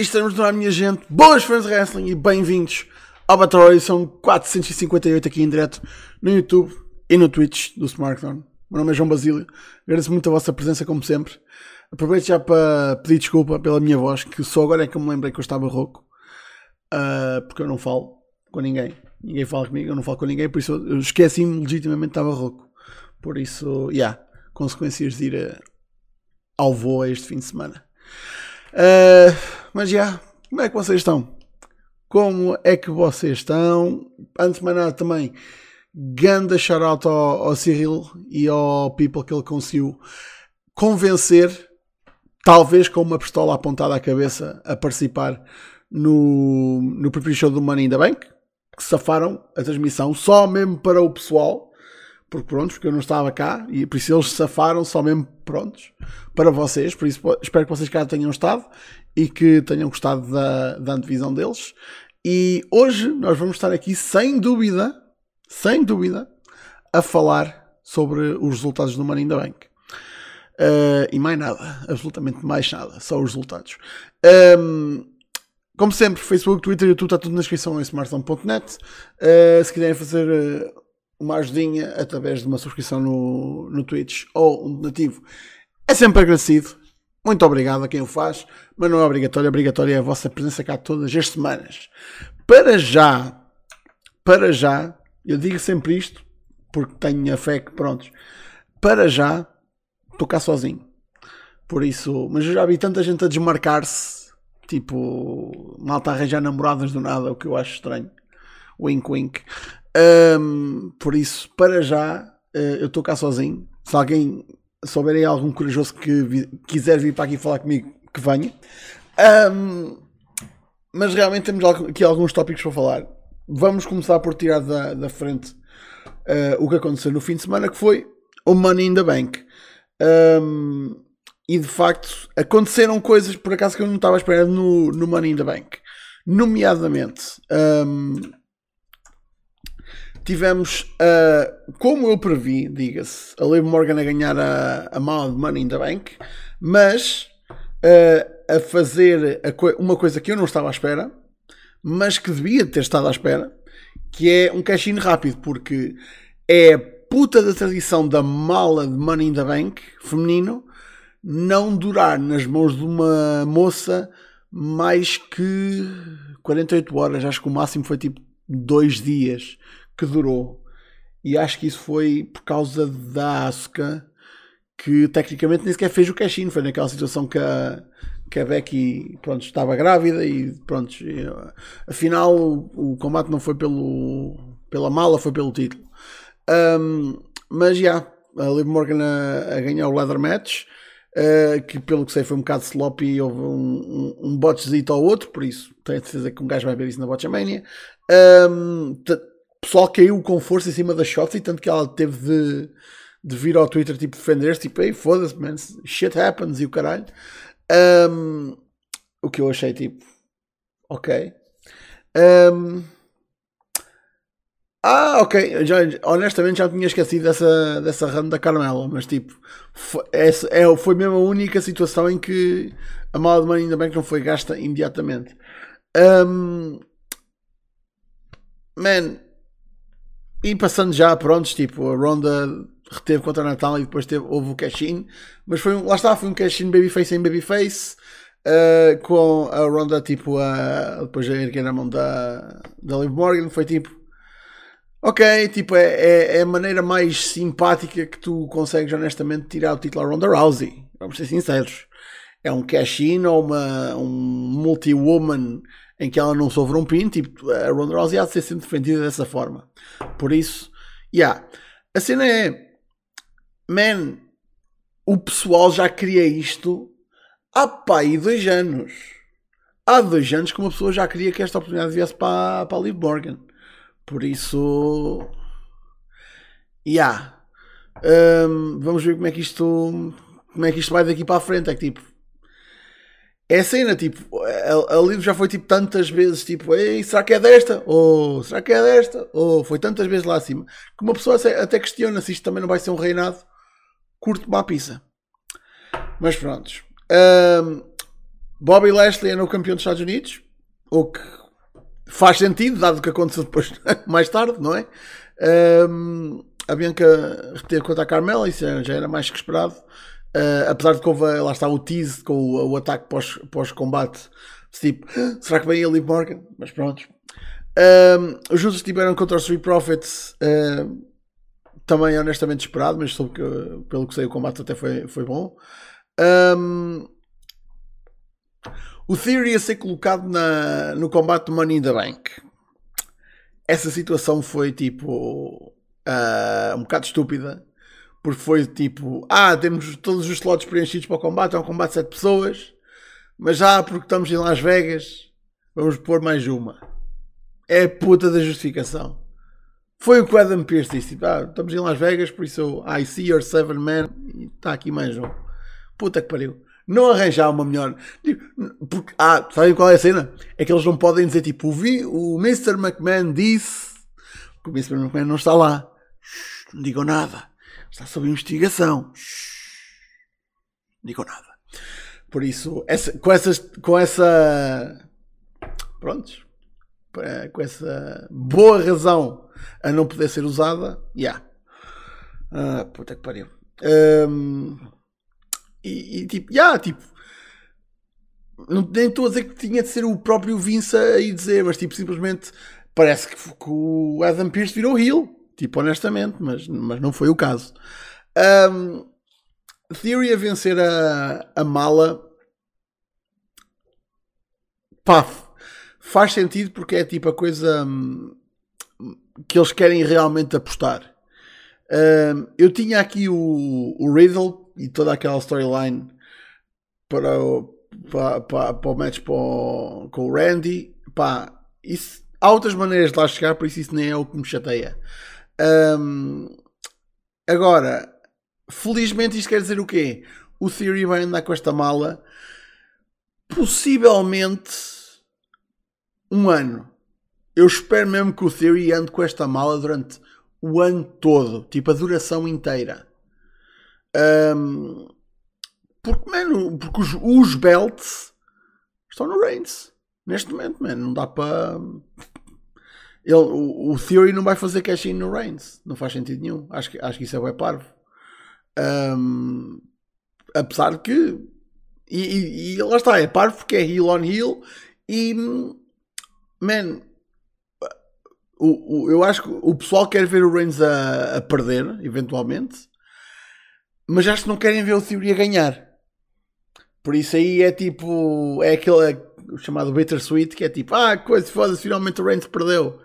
Estamos no ar, minha gente. Boas fãs de wrestling e bem-vindos ao Battle Royale. São 458 aqui em direto no YouTube e no Twitch do Smartphone. Meu nome é João Basílio. Agradeço muito a vossa presença, como sempre. Aproveito já para pedir desculpa pela minha voz, que só agora é que eu me lembrei que eu estava rouco. Uh, porque eu não falo com ninguém. Ninguém fala comigo, eu não falo com ninguém, por isso eu esqueci-me legitimamente que estava rouco. Por isso, já, yeah, consequências de ir a, ao voo este fim de semana. Uh, mas já, como é que vocês estão? Como é que vocês estão? Antes de mais nada também, ganda shout ao, ao Cyril e ao People que ele conseguiu convencer, talvez com uma pistola apontada à cabeça, a participar no, no pre-show do Money in the Bank, que safaram a transmissão só mesmo para o pessoal porque pronto, porque eu não estava cá e por isso eles safaram só mesmo prontos para vocês. Por isso espero que vocês cá tenham estado e que tenham gostado da, da antevisão deles. E hoje nós vamos estar aqui sem dúvida, sem dúvida, a falar sobre os resultados do Money in the Bank. Uh, e mais nada, absolutamente mais nada, só os resultados. Um, como sempre, Facebook, Twitter, YouTube, está tudo na descrição em smartphone.net. Uh, se quiserem fazer uh, uma ajudinha através de uma subscrição no, no Twitch ou um donativo, é sempre agradecido. Muito obrigado a quem o faz, mas não é obrigatório. Obrigatório é a vossa presença cá todas as semanas. Para já, para já, eu digo sempre isto porque tenho a fé que, prontos, para já, estou cá sozinho. Por isso, mas eu já vi tanta gente a desmarcar-se, tipo, malta a arranjar namoradas do nada, o que eu acho estranho. Wink, wink. Um, por isso, para já, uh, eu estou cá sozinho. Se alguém souber aí algum corajoso que vi, quiser vir para aqui falar comigo, que venha. Um, mas realmente temos aqui alguns tópicos para falar. Vamos começar por tirar da, da frente uh, o que aconteceu no fim de semana, que foi o Money in the Bank. Um, e de facto aconteceram coisas por acaso que eu não estava esperando no, no Money in the Bank. Nomeadamente, um, tivemos, uh, como eu previ, diga-se, a Liv Morgan a ganhar a, a de Money in the Bank, mas uh, a fazer a co uma coisa que eu não estava à espera, mas que devia ter estado à espera, que é um cash-in rápido, porque é puta da tradição da mala de Money in the Bank feminino não durar nas mãos de uma moça mais que 48 horas, acho que o máximo foi tipo dois dias que durou. E acho que isso foi por causa da Asuka, que tecnicamente nem sequer fez o cash-in. Foi naquela situação que a, que a Becky pronto, estava grávida e pronto, afinal o, o, combate não foi pelo, pela mala, foi pelo título. Um, mas já, a Liv Morgan a, a, ganhar o leather match. Uh, que pelo que sei foi um bocado sloppy e houve um, um, um ao outro, por isso tenho certeza que um gajo vai ver isso na Botchamania. Um, pessoal caiu com força em cima da Shotzi, tanto que ela teve de, de vir ao Twitter tipo defender-se, tipo, ei, foda-se, man, shit happens e o caralho. Um, o que eu achei tipo, ok. Um, ah, ok. Já, honestamente já tinha esquecido dessa, dessa run da Carmela, mas tipo, foi, é, foi mesmo a única situação em que a mala de mãe ainda bem que não foi gasta imediatamente. Um, man, e passando já, prontos, tipo, a Ronda reteve contra a Natal e depois teve, houve o cash-in. Mas foi um, lá está, foi um cash-in babyface em babyface. Uh, com a Ronda, tipo, a, depois a erguer a mão da, da Liv Morgan. Foi tipo, ok, tipo, é, é, é, a maneira mais simpática que tu consegues honestamente tirar o título a Ronda Rousey. Vamos ser sinceros. É um cash-in ou uma, um multi-woman em que ela não sofre um pin, tipo, a Ronda Rousey há de ser sempre defendida dessa forma. Por isso, yeah. A cena é, man, o pessoal já queria isto há pá, e dois anos. Há dois anos que uma pessoa já queria que esta oportunidade viesse para, para a Liv Morgan. Por isso, yeah. Um, vamos ver como é que isto como é que isto vai daqui para a frente. É que tipo, é a cena, tipo, a, a livro já foi tipo tantas vezes, tipo, Ei, será que é desta? Ou será que é desta? Ou foi tantas vezes lá acima que uma pessoa até questiona se isto também não vai ser um reinado curto uma pizza. Mas pronto. Um, Bobby Lashley é o campeão dos Estados Unidos, o que faz sentido, dado o que aconteceu depois, mais tarde, não é? Um, a Bianca repetir contra a Carmela, isso já era mais que esperado. Uh, apesar de que houve, lá está o tease com o, o ataque pós-combate, pós tipo, ah, será que vem a Liv Morgan? Mas pronto. Um, os Judas estiveram contra os Three Profits, uh, também honestamente esperado, mas soube que, pelo que sei, o combate até foi, foi bom. Um, o Theory a ser colocado na, no combate Money in the Bank. Essa situação foi tipo uh, um bocado estúpida. Porque foi tipo, ah, temos todos os slots preenchidos para o combate, é um combate de 7 pessoas, mas já porque estamos em Las Vegas, vamos pôr mais uma. É a puta da justificação. Foi o que o Adam Pearce disse. Tipo, ah, estamos em Las Vegas, por isso I see your seven man e está aqui mais um. Puta que pariu não arranjar uma melhor. Porque, ah, sabem qual é a cena? É que eles não podem dizer tipo, o, o Mr. McMahon disse que o Mr. McMahon não está lá. Não digam nada. Está sob investigação. Digam nada. Por isso, essa, com, essas, com essa. Prontos. Com essa boa razão a não poder ser usada, já. Yeah. Ah, puta que pariu. Um, e, e tipo, já, yeah, tipo, não, nem estou a dizer que tinha de ser o próprio Vince a ir dizer, mas tipo, simplesmente parece que, que o Adam Pearce virou heel, tipo, honestamente, mas, mas não foi o caso. Um, Theory a vencer a, a mala, pá, faz sentido porque é tipo a coisa hum, que eles querem realmente apostar. Um, eu tinha aqui o, o Riddle e toda aquela storyline para o, para, para, para o match para o, com o Randy, pá, isso, há outras maneiras de lá chegar, por isso isso nem é o que me chateia. Um, agora, felizmente isto quer dizer o quê? O Theory vai andar com esta mala possivelmente um ano. Eu espero mesmo que o Theory ande com esta mala durante o ano todo, tipo a duração inteira. Um, porque, mano, porque os, os belts estão no Reigns. Neste momento, mano, não dá para. Ele, o, o, Theory não vai fazer cash-in no Reigns. Não faz sentido nenhum. Acho que, acho que isso é bem parvo. Um, apesar de que. E, e, e, lá está, é parvo porque é heel on heel. E. Man. O, o, eu acho que o pessoal quer ver o Reigns a, a perder, eventualmente mas acho que não querem ver o Theory a ganhar. Por isso aí é tipo, é aquele é, chamado Bittersweet, que é tipo, ah, coisa, foda-se, finalmente o Reigns perdeu.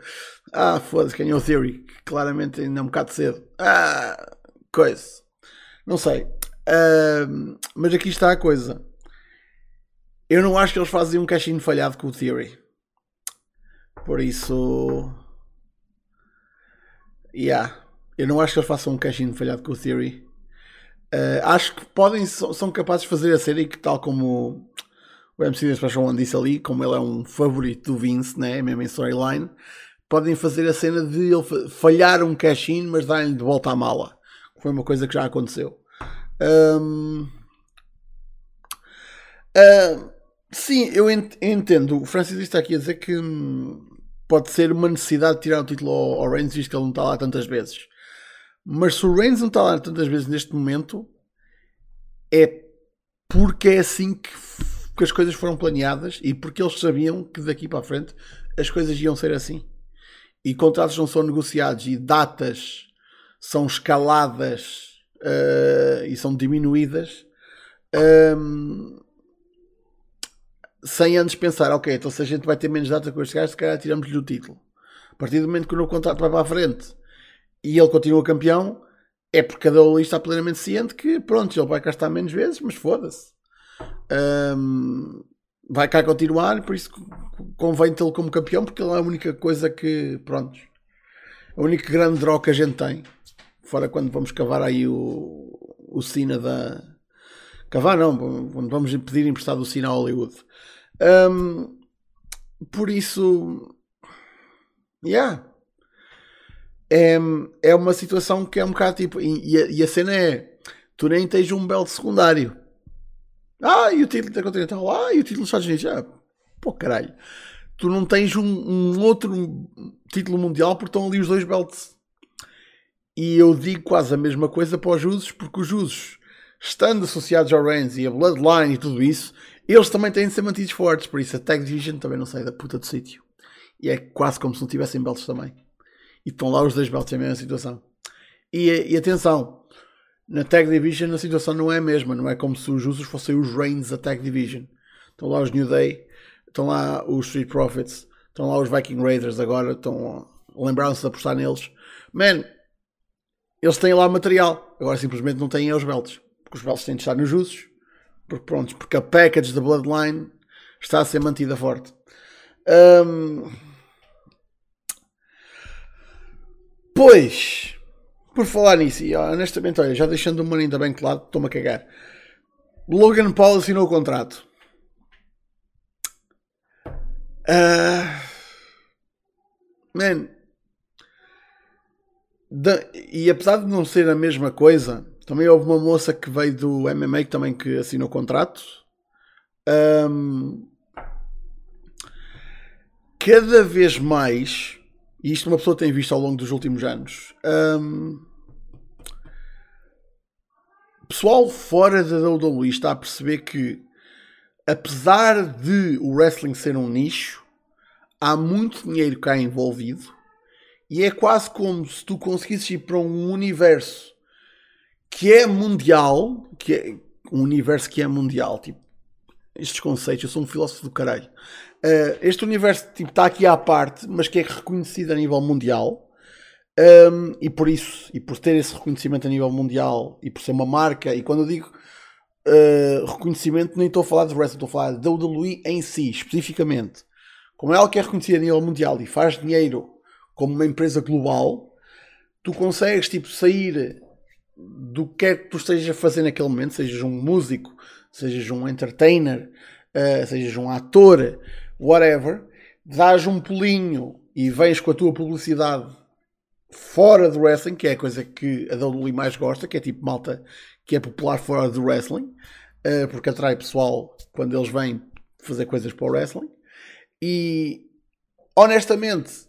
Ah, foda-se, ganhou o Theory, claramente ainda é um bocado cedo. Ah, coisa. Não sei. Uh, mas aqui está a coisa. Eu não acho que eles fazem um caixinho falhado com o Theory. Por isso. Yeah. Eu não acho que eles façam um caixinho falhado com o Theory. Uh, acho que podem, são capazes de fazer a série que, tal como o MC da Special One disse ali, como ele é um favorito do Vince, né, mesmo em storyline, podem fazer a cena de ele falhar um cash-in, mas dar-lhe de volta à mala. Foi uma coisa que já aconteceu. Um, uh, sim, eu entendo. O Francis está aqui a dizer que hum, pode ser uma necessidade de tirar o título ao, ao Reigns, visto que ele não está lá tantas vezes. Mas se o Reigns não está lá tantas vezes neste momento, é porque é assim que, que as coisas foram planeadas e porque eles sabiam que daqui para a frente as coisas iam ser assim. E contratos não são negociados e datas são escaladas uh, e são diminuídas um, ehm, sem antes pensar, ok, então se a gente vai ter menos data com este gajo, se calhar tiramos-lhe o título. A partir do momento que o novo contrato vai para a frente e ele continua campeão, é porque cada um está plenamente ciente que, pronto, ele vai cá estar menos vezes, mas foda-se. Um, vai cá continuar, por isso convém tê-lo como campeão, porque ele é a única coisa que, pronto, a única grande droga que a gente tem. Fora quando vamos cavar aí o, o Sina da. Cavar não, quando vamos pedir emprestado o Sina a Hollywood. Um, por isso. Yeah é, é uma situação que é um bocado tipo. E a, e a cena é: tu nem tens um belo secundário. Ah, e o título intercontinental? Ah, e o título dos Estados Unidos? Ah, pô, caralho. Tu não tens um, um outro título mundial porque estão ali os dois belts. E eu digo quase a mesma coisa para os usos, porque os usos, estando associados ao Reigns e a Bloodline e tudo isso, eles também têm de ser mantidos fortes. Por isso a Tag Division também não sai da puta do sítio. E é quase como se não tivessem belts também. E estão lá os dois belts na mesma situação. E, e atenção, na Tag Division a situação não é a mesma. Não é como se os usos fossem os Reigns da Tag Division. Estão lá os New Day, estão lá os Street Profits, estão lá os Viking Raiders agora. Estão lembraram-se de apostar neles. Man, eles têm lá material. Agora simplesmente não têm os belts. Porque os belts têm de estar nos usos. Porque pronto, porque a package da Bloodline está a ser mantida forte. Um... Pois, por falar nisso, e honestamente, olha, já deixando o Money bem claro, estou-me a cagar. Logan Paul assinou o contrato. Uh, man, e apesar de não ser a mesma coisa, também houve uma moça que veio do MMA que também que assinou o contrato. Um, cada vez mais e isto uma pessoa tem visto ao longo dos últimos anos. Um, pessoal fora da WWE está a perceber que, apesar de o wrestling ser um nicho, há muito dinheiro cá envolvido e é quase como se tu conseguisses ir para um universo que é mundial, que é um universo que é mundial, tipo, estes conceitos, eu sou um filósofo do caralho. Uh, este universo tipo, está aqui à parte, mas que é reconhecido a nível mundial. Um, e por isso, e por ter esse reconhecimento a nível mundial, e por ser uma marca, e quando eu digo uh, reconhecimento, nem estou a falar de wrestling, estou a falar da WWE em si, especificamente. Como é algo que é reconhecido a nível mundial e faz dinheiro como uma empresa global, tu consegues tipo, sair do que é que tu estejas a fazer naquele momento, sejas um músico, sejas um entertainer, uh, sejas um ator, whatever, dás um pulinho e vens com a tua publicidade fora do wrestling, que é a coisa que a WWE mais gosta, que é tipo malta que é popular fora do wrestling, uh, porque atrai pessoal quando eles vêm fazer coisas para o wrestling. E honestamente,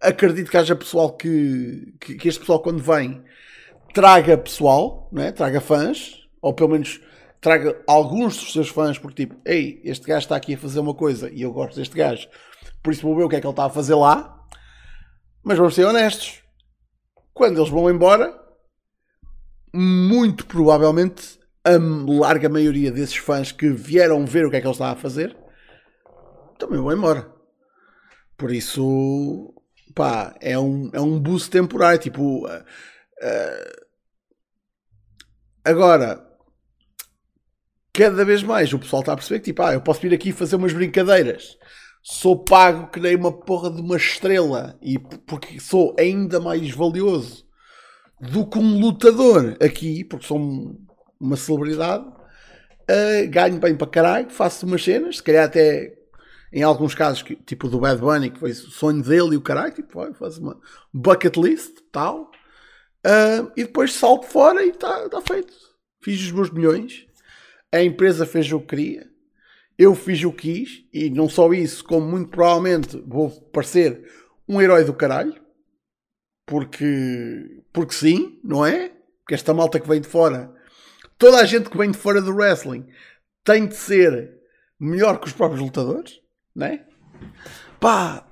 acredito que haja pessoal que, que, que este pessoal, quando vem, traga pessoal, né? traga fãs, ou pelo menos traga alguns dos seus fãs, porque tipo, ei, este gajo está aqui a fazer uma coisa e eu gosto deste gajo, por isso vou ver o que é que ele está a fazer lá. Mas vamos ser honestos, quando eles vão embora, muito provavelmente a larga maioria desses fãs que vieram ver o que é que ele está a fazer também vão embora. Por isso, pá, é um, é um boost temporário. Tipo, uh, uh, agora, cada vez mais. O pessoal está a perceber que tipo, ah, eu posso vir aqui fazer umas brincadeiras. Sou pago que nem uma porra de uma estrela. E porque sou ainda mais valioso do que um lutador aqui, porque sou uma celebridade, uh, ganho bem para caralho, faço umas cenas, se calhar até em alguns casos, tipo do Bad Bunny, que foi o sonho dele e o caralho, tipo, vai, faz uma bucket list, tal, uh, e depois salto fora e está tá feito. Fiz os meus milhões, a empresa fez o que queria, eu fiz o que quis, e não só isso, como muito provavelmente vou parecer um herói do caralho, porque, porque sim, não é? Porque esta malta que vem de fora, toda a gente que vem de fora do wrestling tem de ser melhor que os próprios lutadores, não é? Pá,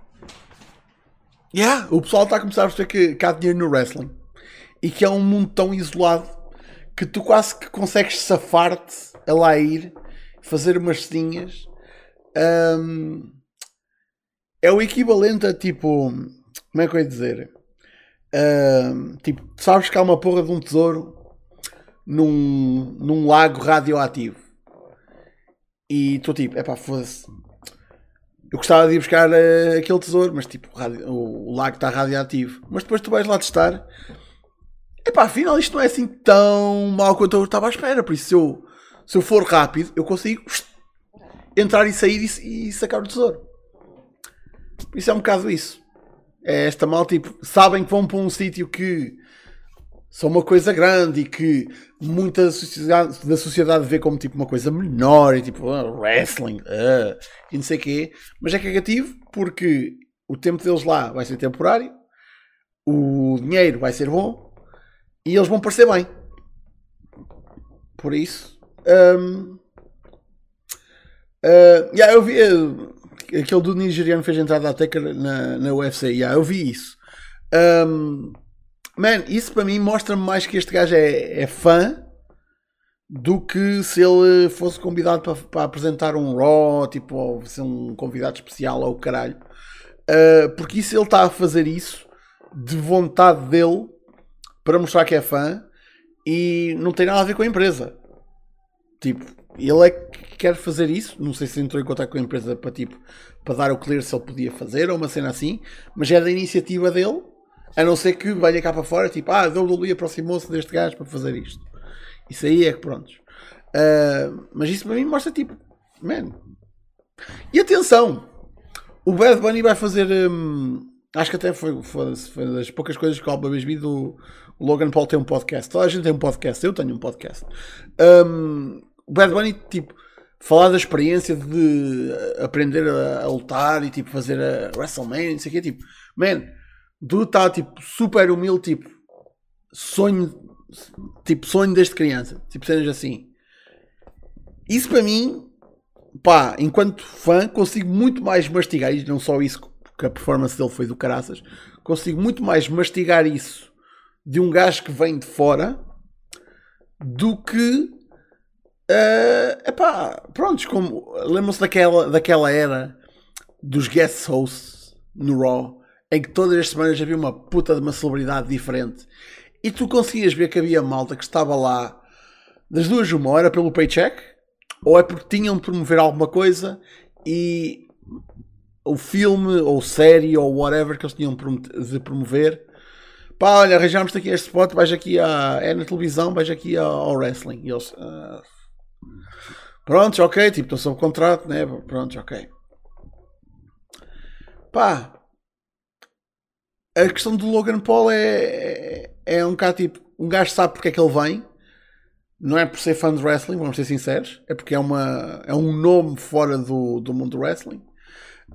yeah, o pessoal está a começar a perceber que, que há dinheiro no wrestling e que é um mundo tão isolado que tu quase que consegues safar-te a lá ir, fazer umas ceninhas. Um, é o equivalente a tipo. Como é que eu ia dizer? Um, tipo, sabes que há uma porra de um tesouro num, num lago radioativo. E tu tipo, é pá, foda-se. Eu gostava de ir buscar uh, aquele tesouro, mas tipo, o, o, lago está radioativo. Mas depois tu vais lá testar Epá, afinal isto não é assim tão mal quanto eu estava à espera. Por isso, eu, se eu for rápido, eu consigo entrar e sair e, e sacar o tesouro. Por isso é um bocado isso. É esta mal, tipo, sabem que vão para um sítio que são uma coisa grande e que muita da sociedade, da sociedade vê como tipo uma coisa menor e tipo ah, wrestling ah, e não sei o quê, mas é cagativo porque o tempo deles lá vai ser temporário, o dinheiro vai ser bom e eles vão parecer bem. Por isso, um, uh, yeah, eu vi uh, aquele do nigeriano fez entrada Taker na, na UFC, yeah, eu vi isso. Um, Man, isso para mim mostra-me mais que este gajo é, é, fã do que se ele fosse convidado para, para apresentar um Raw, tipo, ou ser um convidado especial ou caralho. Uh, porque isso ele está a fazer isso de vontade dele para mostrar que é fã e não tem nada a ver com a empresa. Tipo, ele é que quer fazer isso. Não sei se entrou em contato com a empresa para, tipo, para dar o clear se ele podia fazer ou uma cena assim, mas é da iniciativa dele a não ser que venha cá para fora, tipo, ah, WWE aproximou-se deste gajo para fazer isto. Isso aí é que pronto. Uh, mas isso para mim mostra tipo, man. E atenção, o Bad Bunny vai fazer. Um, acho que até foi, foi, foi das poucas coisas que eu alguma vez do Logan Paul tem um podcast. Toda a gente tem um podcast, eu tenho um podcast. Um, o Bad Bunny, tipo, falar da experiência de aprender a, a lutar e tipo fazer a WrestleMania, não sei o quê, tipo, man do está tipo super humilde, tipo sonho, tipo sonho desde criança, tipo cenas assim. Isso para mim, pá, enquanto fã, consigo muito mais mastigar, e não só isso, porque a performance dele foi do caraças, consigo muito mais mastigar isso de um gajo que vem de fora do que. Uh, epá, prontos, como lembram-se daquela, daquela era dos guest hosts no Raw em que todas as semanas havia uma puta de uma celebridade diferente? E tu conseguias ver que havia malta que estava lá das duas uma, era pelo paycheck ou é porque tinham de promover alguma coisa e o filme ou série ou whatever que eles tinham de promover pá, olha, arranjamos aqui este spot, vais aqui a, é na televisão, vais aqui ao wrestling. E eles uh, prontos, ok, tipo, estou sob contrato, né, prontos, ok pá a questão do Logan Paul é, é um bocado tipo, um gajo sabe porque é que ele vem, não é por ser fã de wrestling, vamos ser sinceros, é porque é, uma, é um nome fora do, do mundo do wrestling.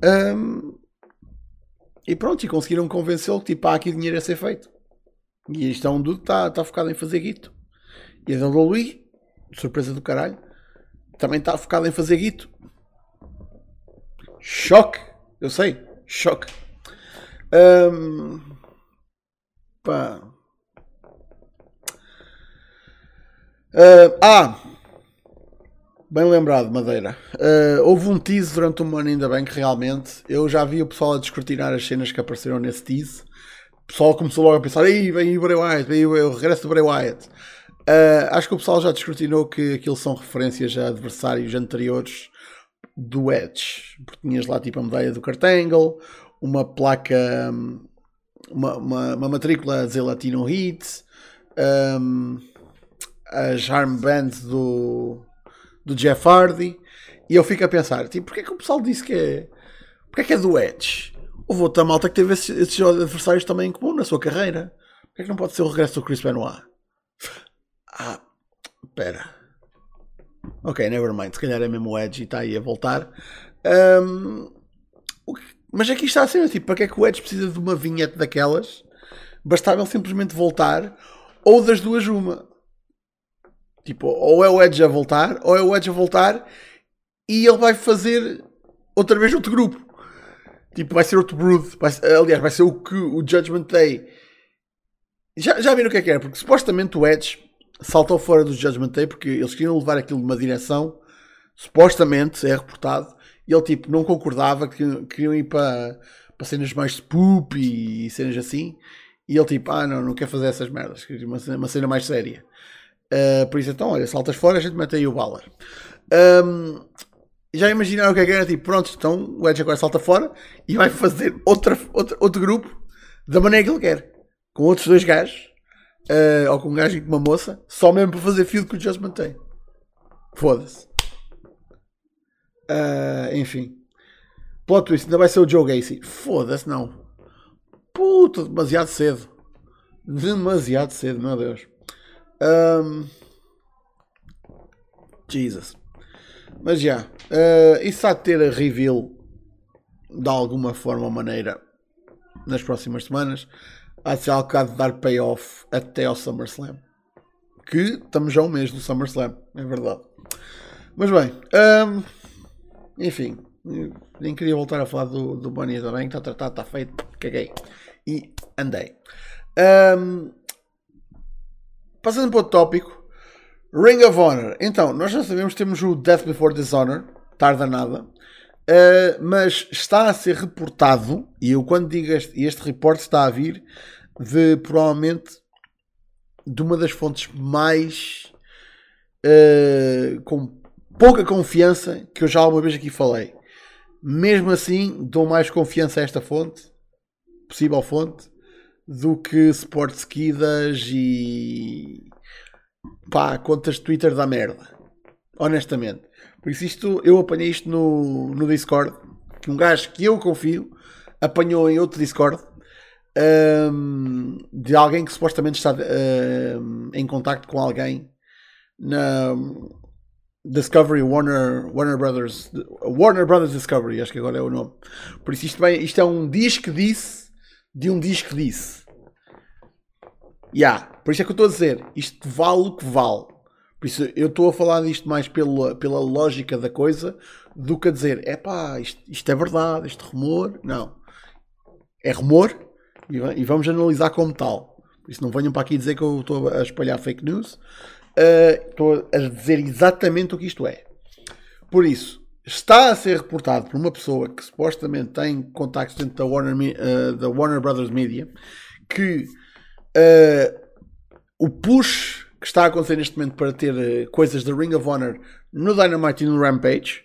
Um, e pronto, e conseguiram convencê-lo que tipo, há aqui dinheiro a ser feito. E isto é um dude que está tá focado em fazer guito. E a WWE, surpresa do caralho, também está focado em fazer guito. Choque, eu sei, choque. Um, pá. Uh, ah, bem lembrado, Madeira. Uh, houve um tease durante um ano, ainda bem que realmente eu já vi o pessoal a descortinar as cenas que apareceram nesse tease. O pessoal começou logo a pensar: Ei, vem o Bray Wyatt, vem o regresso do Bray Wyatt. Uh, acho que o pessoal já descortinou que aquilo são referências a adversários anteriores do Edge. Porque tinhas lá tipo a medalha do Cartangle, uma placa, uma, uma, uma matrícula a dizer Latino Hits, um, as armbands do, do Jeff Hardy, e eu fico a pensar, tipo, porque é que o pessoal disse que é, porque é que é do Edge? Houve outra malta que teve esses, esses adversários também em comum na sua carreira. Porquê é que não pode ser o regresso do Chris Benoit? Ah, pera. Ok, nevermind. Se calhar é mesmo o Edge e está aí a voltar. Um, mas aqui está a ser, tipo, para que é que o Edge precisa de uma vinheta daquelas? Bastava ele simplesmente voltar, ou das duas uma. Tipo, ou é o Edge a voltar, ou é o Edge a voltar e ele vai fazer outra vez outro grupo. Tipo, vai ser outro Brood. Vai ser, aliás, vai ser o que o Judgment Day. Já, já viram o que é que era? Porque supostamente o Edge saltou fora do Judgment Day porque eles queriam levar aquilo numa direção. Supostamente, é reportado, e ele tipo não concordava que queriam ir para, para cenas mais spoop e cenas assim. E ele tipo, ah não, não quer fazer essas merdas, queria uma, uma cena mais séria. Uh, por isso então, olha, saltas fora, a gente mete aí o Balor. Um, já imaginaram o que é que era? Tipo, pronto, então o Edge agora salta fora e vai fazer outra, outra, outro grupo da maneira que ele quer. Com outros dois gajos. Uh, ou com um gajo e com uma moça. Só mesmo para fazer fio que o Just mantém. Foda-se. Uh, enfim. Plot twist, ainda vai ser o Joe Gacy. Foda-se, não. Puta, demasiado cedo. Demasiado cedo, meu Deus. Um, Jesus. Mas já, uh, isso há de ter a reveal de alguma forma ou maneira nas próximas semanas. Algo que há de dar payoff até ao SummerSlam. Que estamos já um mês do SummerSlam, é verdade. Mas bem, um, enfim, nem queria voltar a falar do, do Bunny também, está tratado, está feito, caguei. E andei. Um, passando para outro tópico, Ring of Honor. Então, nós já sabemos que temos o Death Before Dishonor, tarda nada, uh, mas está a ser reportado, e eu quando digo este, este reporte está a vir de provavelmente de uma das fontes mais uh, com pouca confiança que eu já alguma vez aqui falei. Mesmo assim, dou mais confiança a esta fonte, possível fonte, do que Sportskidas e pá, contas de Twitter da merda. Honestamente. Por isso isto, eu apanhei isto no, no Discord, que um gajo que eu confio apanhou em outro Discord um, de alguém que supostamente está um, em contacto com alguém na Discovery Warner, Warner Brothers Warner Brothers Discovery, acho que agora é o nome. Por isso isto, bem, isto é um disco disse de um disco disse. Yeah. Por isso é que eu estou a dizer, isto vale o que vale. Por isso eu estou a falar disto mais pela, pela lógica da coisa do que a dizer, é pá, isto, isto é verdade, este rumor. Não. É rumor e, e vamos analisar como tal. Por isso não venham para aqui dizer que eu estou a espalhar fake news. Uh, estou a dizer exatamente o que isto é. Por isso, está a ser reportado por uma pessoa que supostamente tem contactos dentro da Warner, uh, da Warner Brothers Media que uh, o push que está a acontecer neste momento para ter uh, coisas da Ring of Honor no Dynamite e no Rampage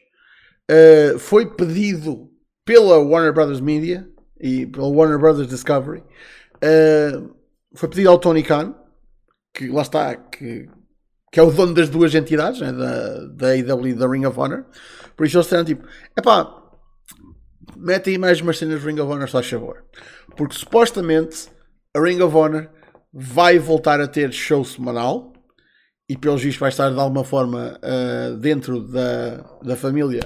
uh, foi pedido pela Warner Brothers Media e pela Warner Brothers Discovery. foi pedido ao Tony Khan, que lá está, que, que é o dono das duas entidades, né, da, da AEW e da Ring of Honor. Por isso eles disseram tipo: epá, mete aí mais umas cenas de Ring of Honor, só a favor. Porque supostamente a Ring of Honor vai voltar a ter show semanal e pelos vistos vai estar de alguma forma uh, dentro da, da família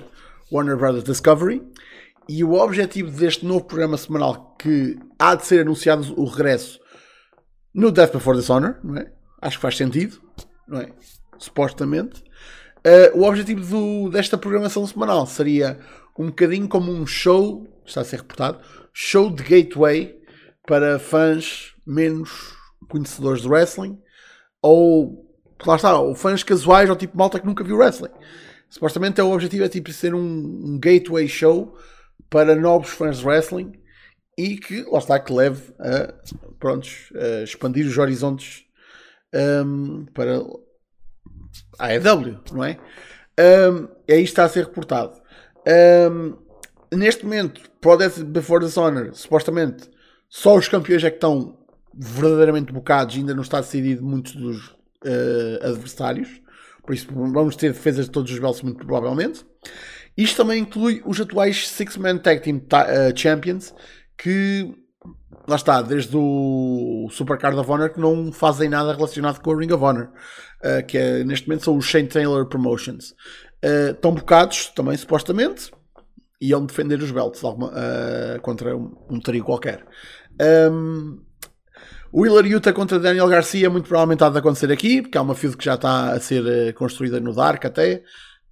Warner Brothers Discovery e o objetivo deste novo programa semanal que há de ser anunciado o regresso no Death Before Dishonor, não é? Acho que faz sentido, não é? Supostamente. Uh, o objetivo do, desta programação semanal seria um bocadinho como um show, está a ser reportado, show de gateway para fãs menos conhecedores de wrestling ou, lá está, ou fãs casuais ou tipo malta que nunca viu wrestling. Supostamente é o objetivo é tipo ser um, um gateway show para novos fãs de wrestling e que, lá está, que leve a, prontos, a expandir os horizontes um, para a AEW, não é? Um, isto está a ser reportado. Um, neste momento, para o Death Before Dishonor, supostamente só os campeões é que estão verdadeiramente bocados, ainda não está decidido muitos dos uh, adversários. Por isso vamos ter defesas de todos os belts, muito provavelmente. Isto também inclui os atuais Six-Man Tag Team uh, Champions, que lá está, desde o Supercard of Honor, que não fazem nada relacionado com a Ring of Honor, uh, que é, neste momento são os Shane Taylor Promotions. Uh, estão bocados também, supostamente, e iam defender os belts alguma, contra um, um trio qualquer. Um, o Hiller Utah contra Daniel Garcia muito provavelmente há de acontecer aqui, porque há uma feud que já está a ser uh, construída no Dark até.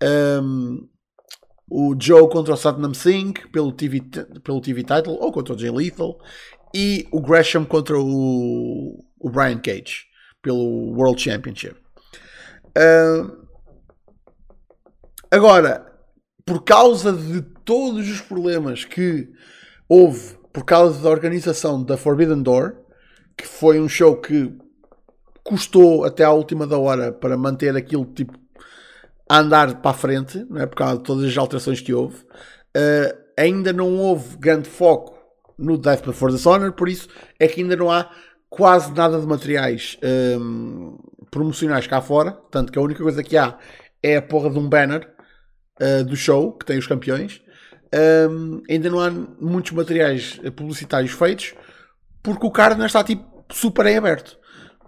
Um, o Joe contra o Satnam Singh pelo TV, pelo TV title, ou contra o Jay Lethal. E o Gresham contra o, o Brian Cage pelo World Championship. Uh, agora, por causa de todos os problemas que houve por causa da organização da Forbidden Door, que foi um show que custou até à última da hora para manter aquilo tipo a andar para a frente, não é? por causa de todas as alterações que houve. Uh, ainda não houve grande foco no Death Before Dishonor, por isso é que ainda não há quase nada de materiais um, promocionais cá fora. Tanto que a única coisa que há é a porra de um banner uh, do show que tem os campeões. Um, ainda não há muitos materiais publicitários feitos porque o card não está tipo super em aberto.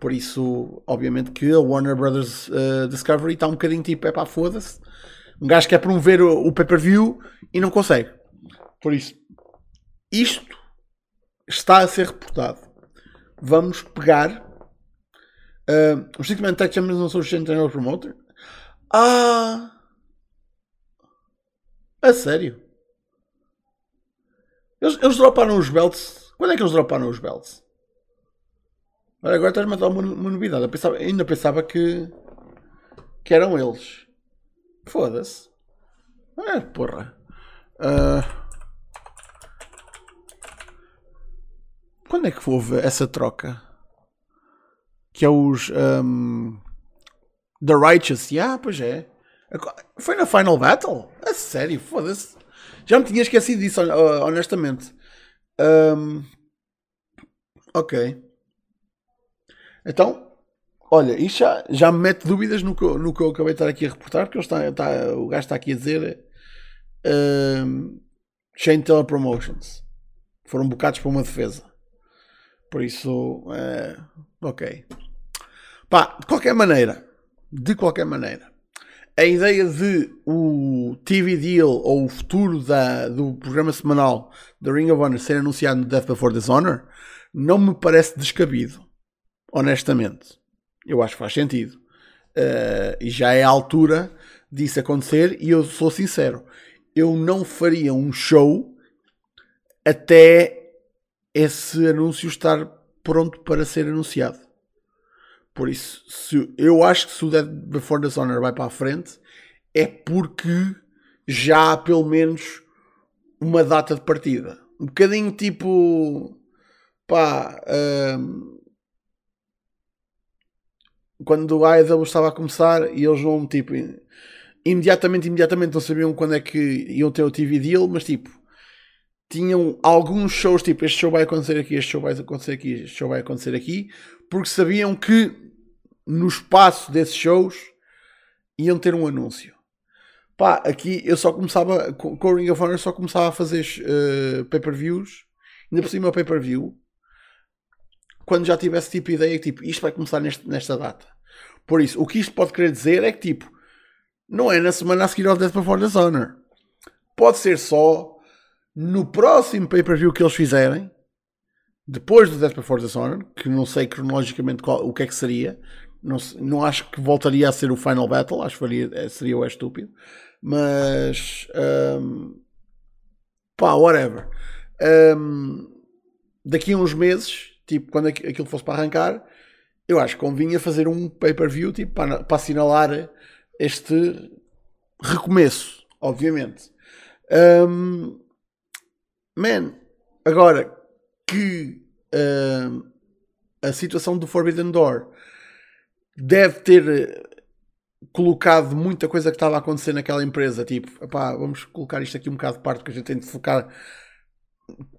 Por isso, obviamente, que a Warner Brothers uh, Discovery está um bocadinho tipo, é pá, foda-se. Um gajo quer promover o, o pay-per-view e não consegue. Por isso, isto está a ser reportado. Vamos pegar. Uh, os Six Man Tech Champions não são os General Promoter? Ah! A sério? Eles, eles droparam os belts. Quando é que eles droparam os belts? Olha, agora estás-me a dar uma, uma novidade. Pensava, ainda pensava que, que eram eles. Foda-se. É, porra. Uh, quando é que houve essa troca? Que é os. Um, The Righteous. Yeah, pois é. Foi na Final Battle? A sério, foda-se. Já me tinha esquecido disso, honestamente. Um, ok. Então, olha, isto já, já me mete dúvidas no que, eu, no que eu acabei de estar aqui a reportar, porque está, está, o gajo está aqui a dizer um, Chain Teller Promotions. Foram bocados para uma defesa. Por isso, é, ok. Pá, de qualquer maneira, de qualquer maneira, a ideia de o TV Deal ou o futuro da, do programa semanal da Ring of Honor ser anunciado no Death Before Dishonor não me parece descabido, honestamente. Eu acho que faz sentido. Uh, e já é a altura disso acontecer. E eu sou sincero, eu não faria um show até esse anúncio estar pronto para ser anunciado. Por isso, se, eu acho que se o Dead Before the Honor vai para a frente, é porque já há pelo menos uma data de partida. Um bocadinho tipo. pá. Um, quando a AEW estava a começar e eles vão tipo. imediatamente, imediatamente não sabiam quando é que iam ter o TV deal, mas tipo. tinham alguns shows tipo este show vai acontecer aqui, este show vai acontecer aqui, este show vai acontecer aqui, porque sabiam que no espaço desses shows iam ter um anúncio. Pá, aqui eu só começava, com o Ring of Honor só começava a fazer uh, pay-per-views, ainda por cima pay-per-view, quando já tivesse tipo ideia que tipo, isto vai começar neste, nesta data. Por isso, o que isto pode querer dizer é que tipo, não é na semana a seguir ao Death Before Dishonor. Pode ser só no próximo pay-per-view que eles fizerem, depois do Death Before Dishonor, que não sei cronologicamente qual, o que é que seria, não, não acho que voltaria a ser o Final Battle, acho que faria, eh, seria o estúpido. Mas um, pá, whatever. Um, daqui a uns meses, tipo, quando aquilo fosse para arrancar, eu acho que convinha fazer um pay-per-view tipo, para, para assinalar este recomeço, obviamente. Um, man, agora que um, a situação do Forbidden Door deve ter eh, colocado muita coisa que estava a acontecer naquela empresa. Tipo, vamos colocar isto aqui um bocado de parte, que a gente tem de focar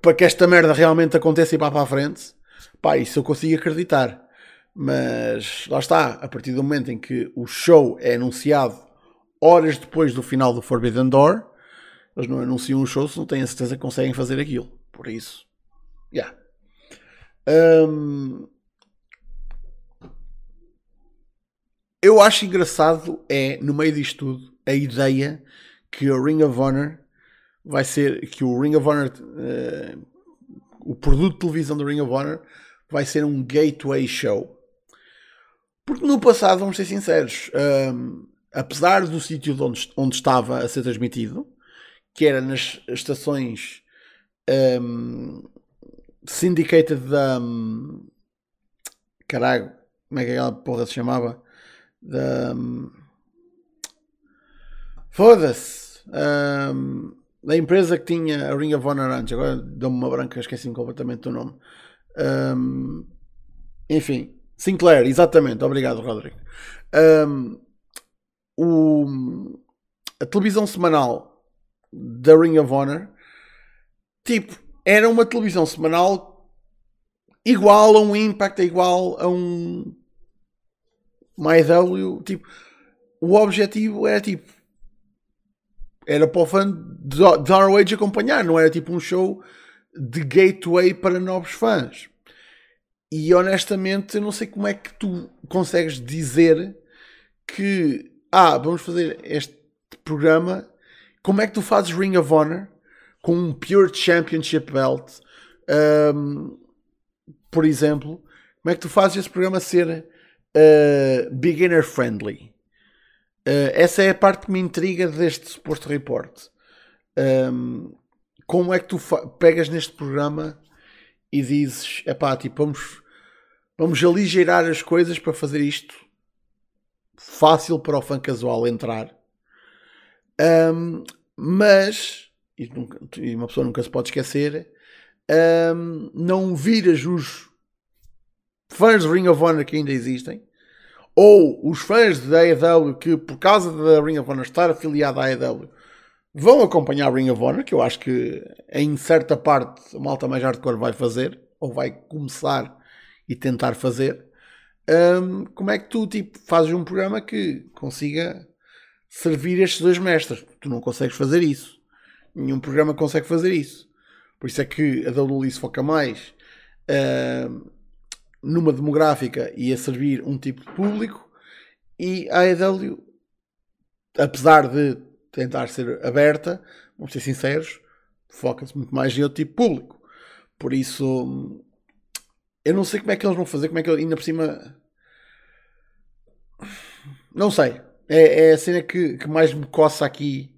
para que esta merda realmente aconteça e vá para a frente. Pá, isso eu consigo acreditar. Mas lá está, a partir do momento em que o show é anunciado horas depois do final do Forbidden Door, eles não anunciam o show se não têm a certeza que conseguem fazer aquilo. Por isso, yeah. Um, eu acho engraçado é, no meio disto tudo, a ideia que o Ring of Honor vai ser, que o Ring of Honor, uh, o produto de televisão do Ring of Honor vai ser um gateway show. Porque no passado, vamos ser sinceros, um, apesar do sítio onde, onde estava a ser transmitido, que era nas estações syndicated da. Um, caralho, como é que aquela porra se chamava? da. Foda-se! Um, da empresa que tinha a Ring of Honor antes, agora deu-me uma branca, esqueci-me completamente do nome. Um, enfim, Sinclair, exatamente, obrigado, Rodrigo. Um, o, a televisão semanal da Ring of Honor, tipo, era uma televisão semanal igual a um Impact, igual a um MyW, tipo, o objetivo era tipo, era para o fã de, de ROH acompanhar, não era tipo um show de gateway para novos fãs. e honestamente eu não sei como é que tu consegues dizer que ah, vamos fazer este programa. Como é que tu fazes Ring of Honor com um Pure Championship Belt? Um, por exemplo, como é que tu fazes esse programa ser uh, beginner friendly? Uh, essa é a parte que me intriga deste suposto report. Um, como é que tu pegas neste programa e dizes, é pá, tipo, vamos, vamos aligeirar as coisas para fazer isto fácil para o fã casual entrar. Um, mas, e, nunca, e, uma pessoa nunca se pode esquecer, um, não viras os fãs de Ring of Honor que ainda existem, ou os fãs da AEW que, por causa da Ring of Honor estar afiliada à AEW, vão acompanhar Ring of Honor, que eu acho que em certa parte a malta mais hardcore vai fazer, ou vai começar e tentar fazer. Um, como é que tu tipo, fazes um programa que consiga servir estes dois mestres? Tu não consegues fazer isso. Nenhum programa consegue fazer isso. Por isso é que a WWE se foca mais uh, numa demográfica e a servir um tipo de público e a AEW, apesar de tentar ser aberta, vamos ser sinceros, foca-se muito mais em outro tipo de público. Por isso, eu não sei como é que eles vão fazer, como é que ainda por cima. Não sei. É, é a cena que, que mais me coça aqui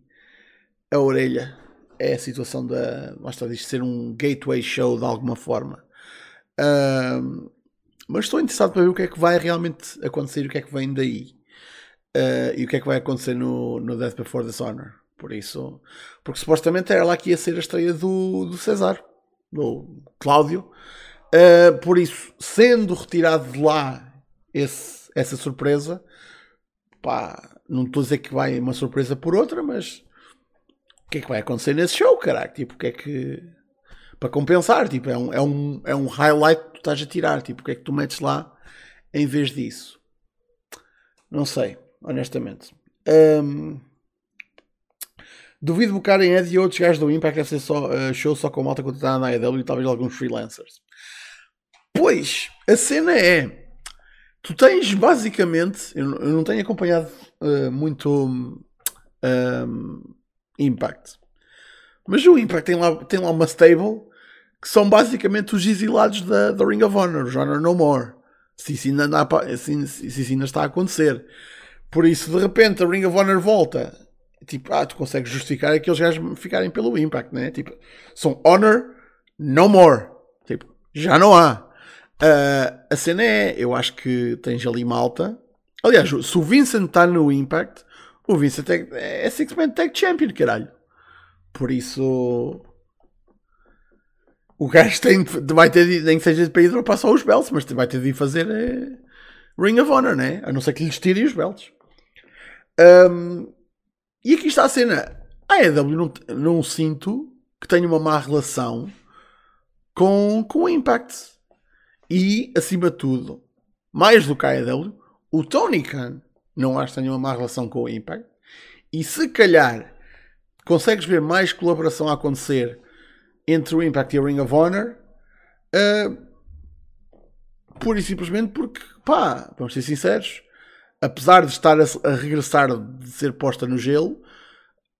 a orelha. É a situação da. Basta disto ser um gateway show de alguma forma. Uh, mas estou interessado para ver o que é que vai realmente acontecer e o que é que vem daí. Uh, e o que é que vai acontecer no, no Death Before Dishonor. Por isso, porque supostamente era lá que ia ser a estreia do, do César, do Cláudio. Uh, por isso, sendo retirado de lá esse, essa surpresa, pá, não estou a dizer que vai uma surpresa por outra, mas o que é que vai acontecer nesse show, caraca? Tipo, o que é que. Para compensar, tipo, é um, é, um, é um highlight que tu estás a tirar, tipo, o que é que tu metes lá em vez disso? Não sei, honestamente. Um, duvido em Ed e outros gajos do Impact deve ser só, uh, show só com malta contratada na AEW e talvez alguns freelancers. Pois, a cena é. Tu tens basicamente. Eu, eu não tenho acompanhado uh, muito um, Impact. Mas o Impact tem lá, tem lá uma stable que são basicamente os exilados da, da Ring of Honor, os Honor No More. Se isso, ainda se isso ainda está a acontecer. Por isso, de repente, a Ring of Honor volta. Tipo, ah, tu consegues justificar aqueles gajos ficarem pelo Impact, né? Tipo, são Honor No More. Tipo, já não há. Uh, a cena é, eu acho que tens ali malta. Aliás, se o Vincent está no Impact, o Vincent é, é Six-Man Tag Champion, caralho. Por isso. O gajo tem, vai ter de, nem que seja para ir dropar só os belts, mas vai ter de fazer é, Ring of Honor, né? A não ser que lhes tirem os belts. Um, e aqui está a cena. A EW não, não sinto que tenha uma má relação com, com o Impact. E, acima de tudo, mais do que a AEW, o Tony Khan não acho que tenha uma má relação com o Impact. E se calhar consegues ver mais colaboração a acontecer entre o Impact e a Ring of Honor, uh, pura e simplesmente porque, pá, vamos ser sinceros, apesar de estar a, a regressar de ser posta no gelo,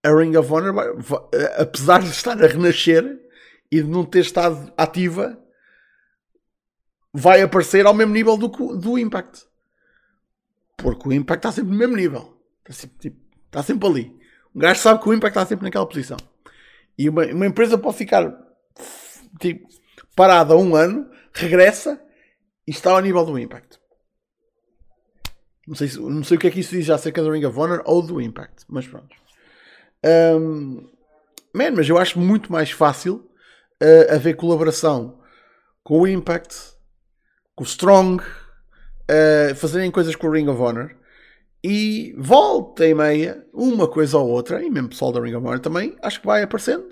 a Ring of Honor, vai, vai, apesar de estar a renascer e de não ter estado ativa, vai aparecer ao mesmo nível do, do Impact. Porque o Impact está sempre no mesmo nível. Está sempre, tipo, está sempre ali. Um gajo sabe que o Impact está sempre naquela posição. E uma, uma empresa pode ficar tipo, parada um ano, regressa e está ao nível do Impact. Não sei, não sei o que é que isso diz acerca do Ring of Honor ou do Impact, mas pronto. Um, man, mas eu acho muito mais fácil uh, haver colaboração com o Impact com o Strong, uh, fazerem coisas com o Ring of Honor e volta e meia, uma coisa ou outra, e mesmo pessoal da Ring of Honor também, acho que vai aparecendo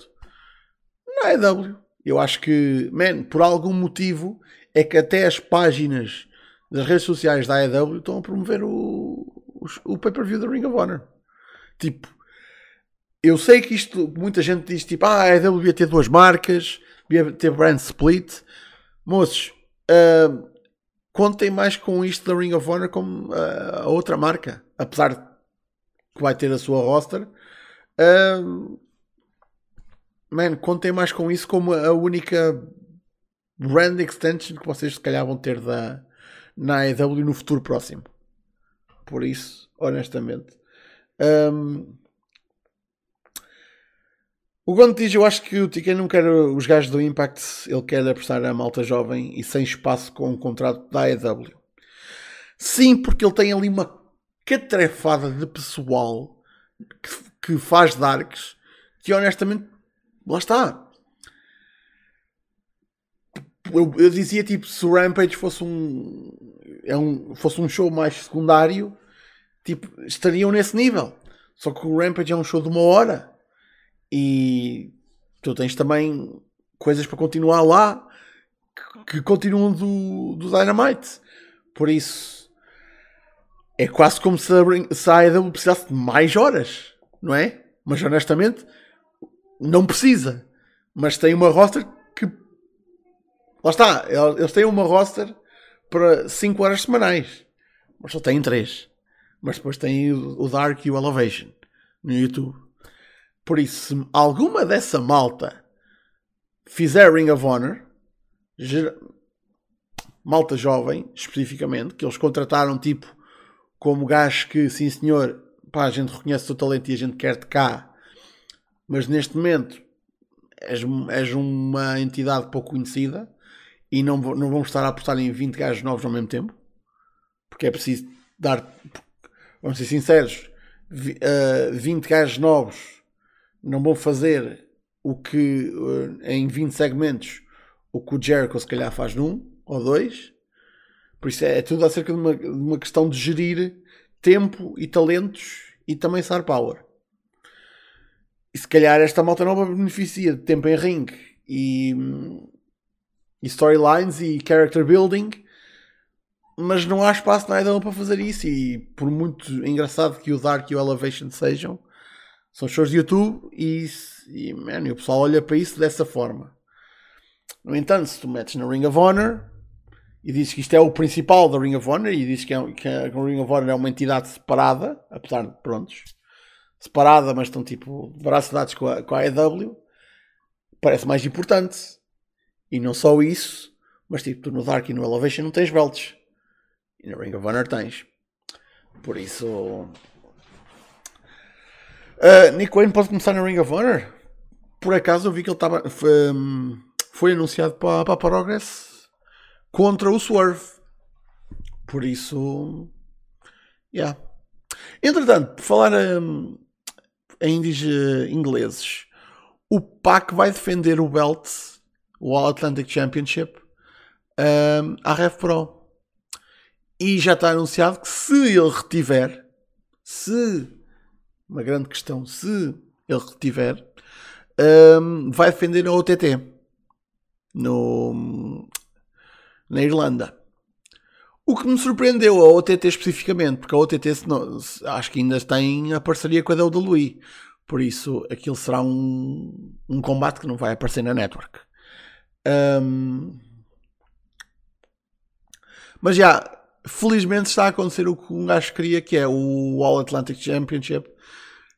na EW. Eu acho que, man, por algum motivo, é que até as páginas das redes sociais da AEW estão a promover o, o, o pay-per-view da Ring of Honor. Tipo, eu sei que isto, muita gente diz tipo, ah, a AEW devia ter duas marcas, devia ter brand split. Moços, uh, contem mais com isto da Ring of Honor como uh, a outra marca. Apesar de que vai ter a sua roster. Uh, man, contem mais com isso como a única brand extension que vocês se calhar vão ter da, na AEW no futuro próximo. Por isso, honestamente. Um, o diz: Eu acho que o TK não quer os gajos do Impact, ele quer apostar a malta jovem e sem espaço com um contrato da AEW. Sim, porque ele tem ali uma catrefada de pessoal que, que faz darks que honestamente, lá está. Eu, eu, dizia tipo, se o Rampage fosse um, é um, fosse um show mais secundário, tipo, estariam nesse nível. Só que o Rampage é um show de uma hora e tu tens também coisas para continuar lá que, que continuam do, do Dynamite. Por isso é quase como se a, se a precisasse de mais horas, não é? Mas honestamente não precisa. Mas tem uma roster que lá está, eles têm uma roster para 5 horas semanais, mas só têm 3. Mas depois tem o Dark e o Elevation no YouTube. Por isso, se alguma dessa malta fizer Ring of Honor, malta jovem, especificamente, que eles contrataram tipo como gajo que, sim senhor, pá, a gente reconhece o teu talento e a gente quer-te cá, mas neste momento és, és uma entidade pouco conhecida e não, não vamos estar a apostar em 20 gajos novos ao mesmo tempo, porque é preciso dar, vamos ser sinceros, 20 eh, gajos novos não vão fazer o que uh, em 20 segmentos o que o Jericho se calhar faz num ou dois. Por isso é, é tudo acerca de uma, de uma, questão de gerir tempo e talentos e também star power. E se calhar esta malta nova beneficia de tempo em ring e, e storylines e character building, mas não há espaço na IDL para fazer isso. E por muito engraçado que o Dark e o Elevation sejam, são shows de YouTube e, e, man, e o pessoal olha para isso dessa forma. No entanto, se tu metes na Ring of Honor e dizes que isto é o principal da Ring of Honor e dizes que, é, que a Ring of Honor é uma entidade separada, apesar de prontos, separada, mas estão tipo braços dados com a, com a AEW, parece mais importante. E não só isso, mas tipo, tu no Dark e no Elevation não tens belts. E na Ring of Honor tens. Por isso, Uh, Nick Wayne pode começar na Ring of Honor? Por acaso eu vi que ele estava. Foi, um, foi, anunciado para, para a Progress contra o Swerve. Por isso. Yeah. Entretanto, por falar um, em indies uh, ingleses, o PAC vai defender o belt, o All Atlantic Championship, um, à Rev Pro. E já está anunciado que se ele retiver, se uma grande questão, se ele retiver, um, vai defender a OTT no, na Irlanda. O que me surpreendeu a OTT especificamente, porque a OTT não, acho que ainda tem a parceria com a WWE, por isso aquilo será um, um combate que não vai aparecer na network. Um, mas já, felizmente está a acontecer o que um gajo queria, que é o All Atlantic Championship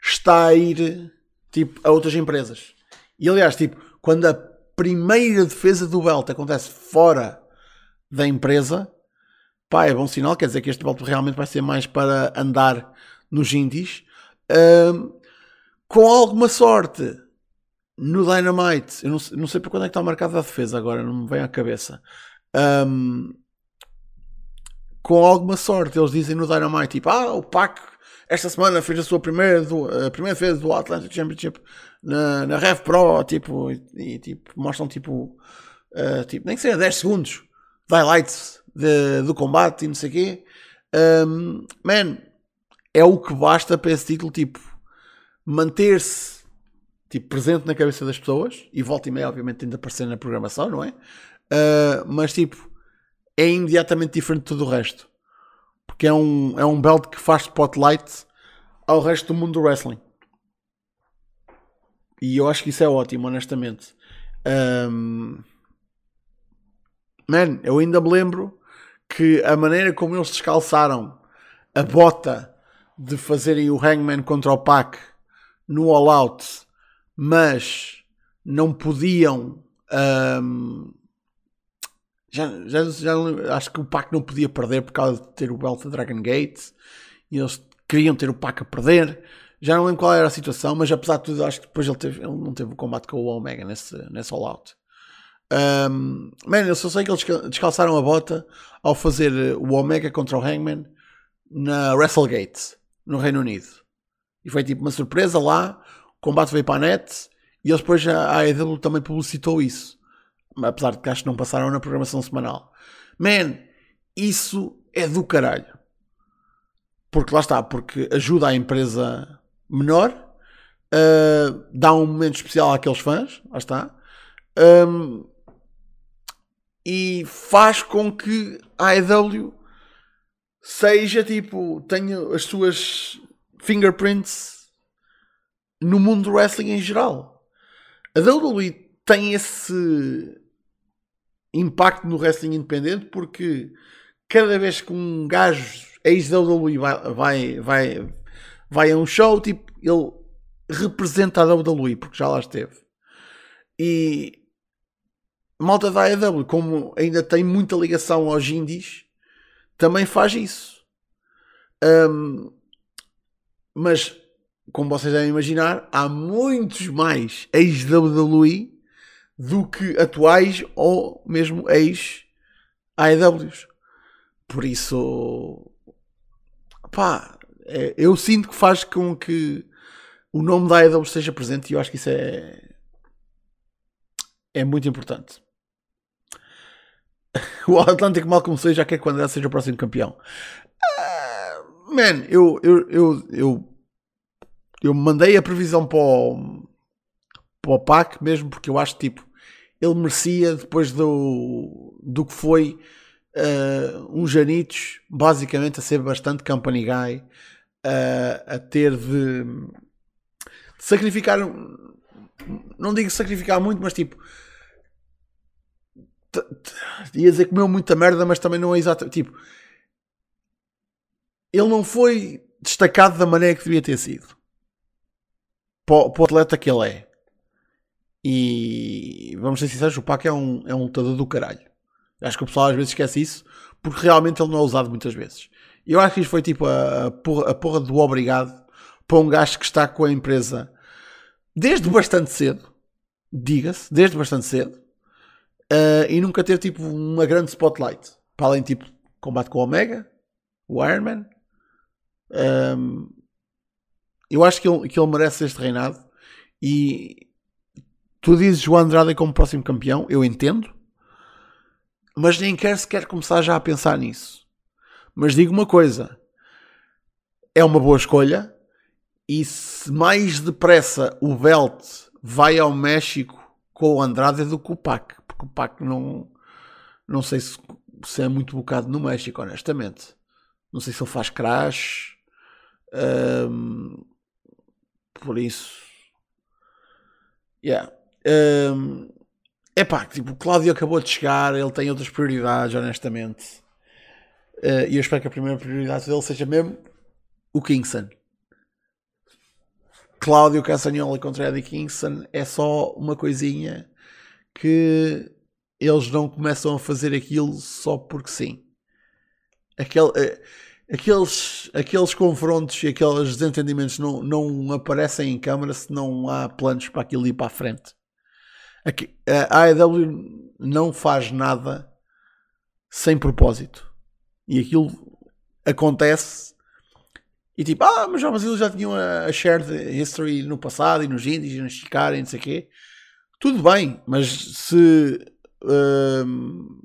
está a ir tipo, a outras empresas. E aliás, tipo, quando a primeira defesa do belt acontece fora da empresa, pá, é bom sinal, quer dizer que este belt realmente vai ser mais para andar nos indies. Um, com alguma sorte, no Dynamite, eu não, não, sei para quando é que está marcada a defesa agora, não me vem à cabeça. Um, com alguma sorte, eles dizem no Dynamite, tipo, ah, o PAC esta semana fez a sua primeira, a primeira vez do Atlantic Championship na, na Rev Pro, tipo, e, e tipo, mostram tipo, uh, tipo, nem que seja 10 segundos de highlights de, do combate e não sei o quê. Um, man, é o que basta para esse título, tipo, manter-se tipo, presente na cabeça das pessoas e volta e meia, obviamente, tem de aparecer na programação, não é? Uh, mas tipo, é imediatamente diferente de tudo o resto porque é um, é um belt que faz spotlight ao resto do mundo do wrestling. E eu acho que isso é ótimo, honestamente. Um, man, eu ainda me lembro que a maneira como eles descalçaram a bota de fazerem o Hangman contra o Pac no All Out, mas não podiam. Um, já, já, já, acho que o Pac não podia perder por causa de ter o belt Dragon Gate e eles queriam ter o Pac a perder. Já não lembro qual era a situação, mas apesar de tudo, acho que depois ele, teve, ele não teve o combate com o Omega nesse, nesse All Out. Um, man, eu só sei que eles descalçaram a bota ao fazer o Omega contra o Hangman na WrestleGate, no Reino Unido. E foi tipo uma surpresa lá, o combate veio para a net e eles depois a AEW também publicitou isso. Apesar de que acho que não passaram na programação semanal. Man, isso é do caralho. Porque lá está, porque ajuda a empresa menor, uh, dá um momento especial àqueles fãs, lá está. Um, e faz com que a AEW seja tipo, tenha as suas fingerprints no mundo do wrestling em geral. A WWE tem esse impacto no wrestling independente porque cada vez que um gajo ex-WWE vai, vai, vai, vai a um show, tipo, ele representa a WWE porque já lá esteve. E malta da AEW, como ainda tem muita ligação aos indies, também faz isso. Um, mas, como vocês devem imaginar, há muitos mais ex-WWE do que atuais ou mesmo ex-AEWs. Por isso, pá, é, eu sinto que faz com que o nome da AEW esteja presente e eu acho que isso é, é muito importante. o Atlântico mal começou e já quer que o André seja o próximo campeão. Uh, man, eu, eu, eu, eu, eu mandei a previsão para o, o PAC mesmo porque eu acho que tipo, ele merecia depois do, do que foi uh, um Janitos basicamente a ser bastante company guy, uh, a ter de, de sacrificar, não digo sacrificar muito, mas tipo ia dizer que comeu muita merda, mas também não é exato. Tipo, ele não foi destacado da maneira que devia ter sido para o atleta que ele é. E vamos ser sinceros, o Pac é um, é um lutador do caralho. Acho que o pessoal às vezes esquece isso porque realmente ele não é usado muitas vezes. Eu acho que isto foi tipo a, a, porra, a porra do obrigado para um gajo que está com a empresa desde bastante cedo, diga-se, desde bastante cedo, uh, e nunca ter tipo uma grande spotlight. Para além tipo combate com o Omega, o Iron Man. Um, eu acho que ele, que ele merece este reinado. E tu dizes o Andrade como próximo campeão, eu entendo, mas nem quero sequer começar já a pensar nisso. Mas digo uma coisa: é uma boa escolha. E se mais depressa o Belt vai ao México com o Andrade do que o Pac porque o Pac não, não sei se, se é muito bocado no México, honestamente. Não sei se ele faz crash. Um, por isso. Yeah. Um, pá, tipo, o Cláudio acabou de chegar, ele tem outras prioridades, honestamente. Uh, e eu espero que a primeira prioridade dele seja mesmo o Kingston. Cláudio Castanhola contra Eddie Kingston é só uma coisinha que eles não começam a fazer aquilo só porque sim. Aquele, eh, aqueles, aqueles confrontos e aqueles desentendimentos não, não aparecem em câmara se não há planos para aquilo ir para a frente. A AEW não faz nada sem propósito. E aquilo acontece e tipo, ah, mas o eles já tinham a shared history no passado e nos indies e nos Chicago e não sei o quê. Tudo bem, mas se uh,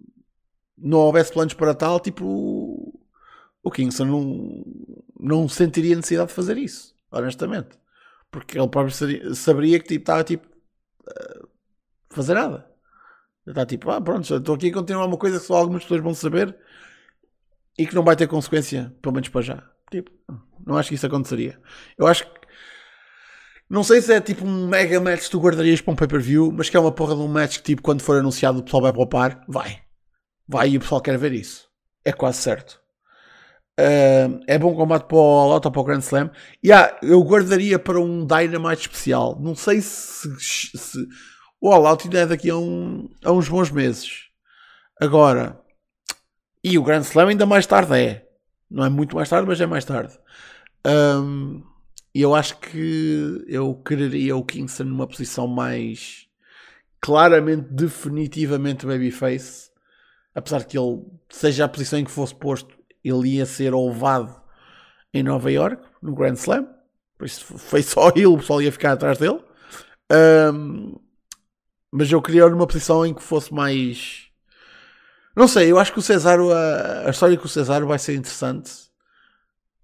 não houvesse planos para tal, tipo, o Kingston não, não sentiria necessidade de fazer isso, honestamente. Porque ele próprio saberia, que tipo, estava tipo, fazer nada. Está tipo, ah, pronto, estou aqui a continuar uma coisa que só algumas pessoas vão saber e que não vai ter consequência, pelo menos para já. Tipo, não acho que isso aconteceria. Eu acho que não sei se é tipo um mega match que tu guardarias para um pay-per-view, mas que é uma porra de um match que tipo quando for anunciado o pessoal vai poupar, vai. Vai e o pessoal quer ver isso. é quase certo. Uh, é bom combate para o Out ou para o Grand Slam. Yeah, eu guardaria para um Dynamite especial. Não sei se, se o All Out ainda é daqui a, um, a uns bons meses. Agora, e o Grand Slam ainda mais tarde é. Não é muito mais tarde, mas é mais tarde. Um, eu acho que eu quereria o Kingston numa posição mais claramente, definitivamente babyface. Apesar que ele, seja a posição em que fosse posto, ele ia ser ovado em Nova York, no Grand Slam. Por isso foi só ele, o pessoal ia ficar atrás dele. Um, mas eu queria numa posição em que fosse mais. Não sei, eu acho que o Cesaro, a, a história com o Cesaro vai ser interessante.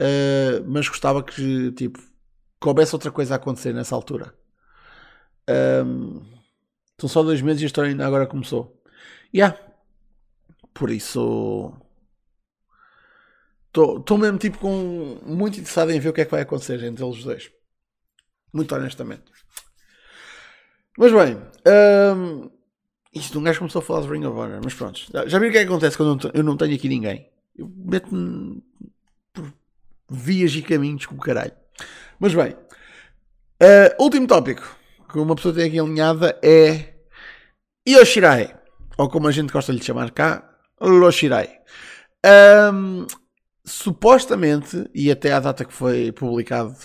Uh, mas gostava que, tipo, coubesse outra coisa a acontecer nessa altura. Um, são só dois meses e a história ainda agora começou. Yeah. Por isso. Estou mesmo tipo com muito interessado em ver o que é que vai acontecer entre eles dois. Muito honestamente. Mas bem, um, isto um gajo começou a falar de Ring of Honor, mas pronto. Já viram o que é que acontece quando eu não tenho aqui ninguém? Eu meto-me por vias e caminhos com o caralho. Mas bem, uh, último tópico que uma pessoa tem aqui alinhada é Yoshirai, ou como a gente gosta de lhe chamar cá, Loshirai. Um, supostamente, e até à data que foi publicado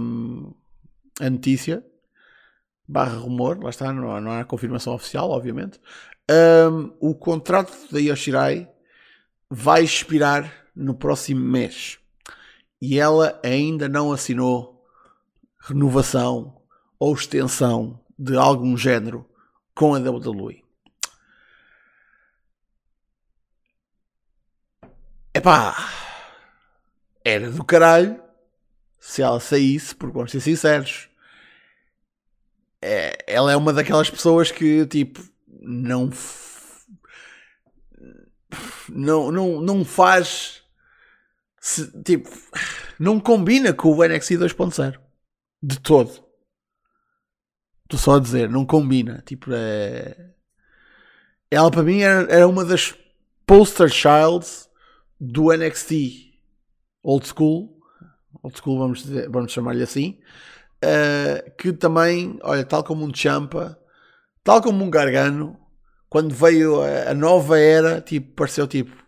um, a notícia, barra rumor, lá está, não não há confirmação oficial, obviamente, um, o contrato da Yoshirai vai expirar no próximo mês. E ela ainda não assinou renovação ou extensão de algum género com a WWE. Epá, era do caralho se ela saísse, porque vamos ser sinceros, é, ela é uma daquelas pessoas que tipo não não, não, não faz se, tipo não combina com o NXT 2.0 de todo. Estou só a dizer, não combina. Tipo, é... ela para mim era, era uma das poster childs do NXT old school, old school vamos, dizer, vamos chamar-lhe assim, uh, que também, olha, tal como um Champa, tal como um Gargano, quando veio a, a nova era, tipo, pareceu tipo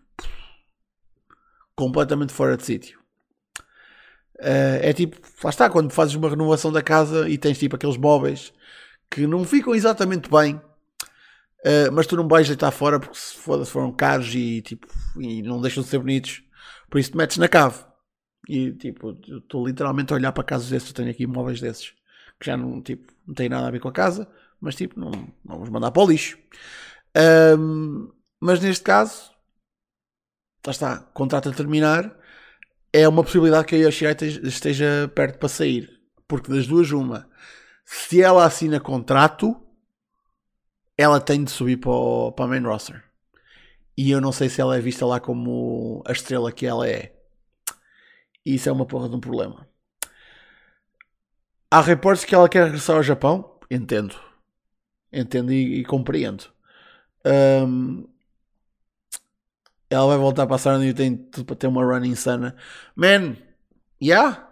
completamente fora de sítio. Uh, é tipo, lá está, quando fazes uma renovação da casa e tens tipo aqueles móveis que não ficam exatamente bem, uh, mas tu não vais deitar fora porque se foram caros e, tipo, e não deixam de ser bonitos, por isso te metes na cave. E tipo, estou literalmente a olhar para casos desses, eu tenho aqui móveis desses que já não, tipo, não têm nada a ver com a casa, mas tipo, não, não vamos mandar para o lixo. Um, mas neste caso, lá está, contrato a terminar, é uma possibilidade que a Yoshirai esteja perto para sair. Porque das duas, uma, se ela assina contrato, ela tem de subir para, o, para a main roster. E eu não sei se ela é vista lá como a estrela que ela é. E isso é uma porra de um problema. Há reportes que ela quer regressar ao Japão. Entendo. Entendo e, e compreendo. Um, ela vai voltar para a Sarah e tem tudo para ter uma run insana. Man, yeah.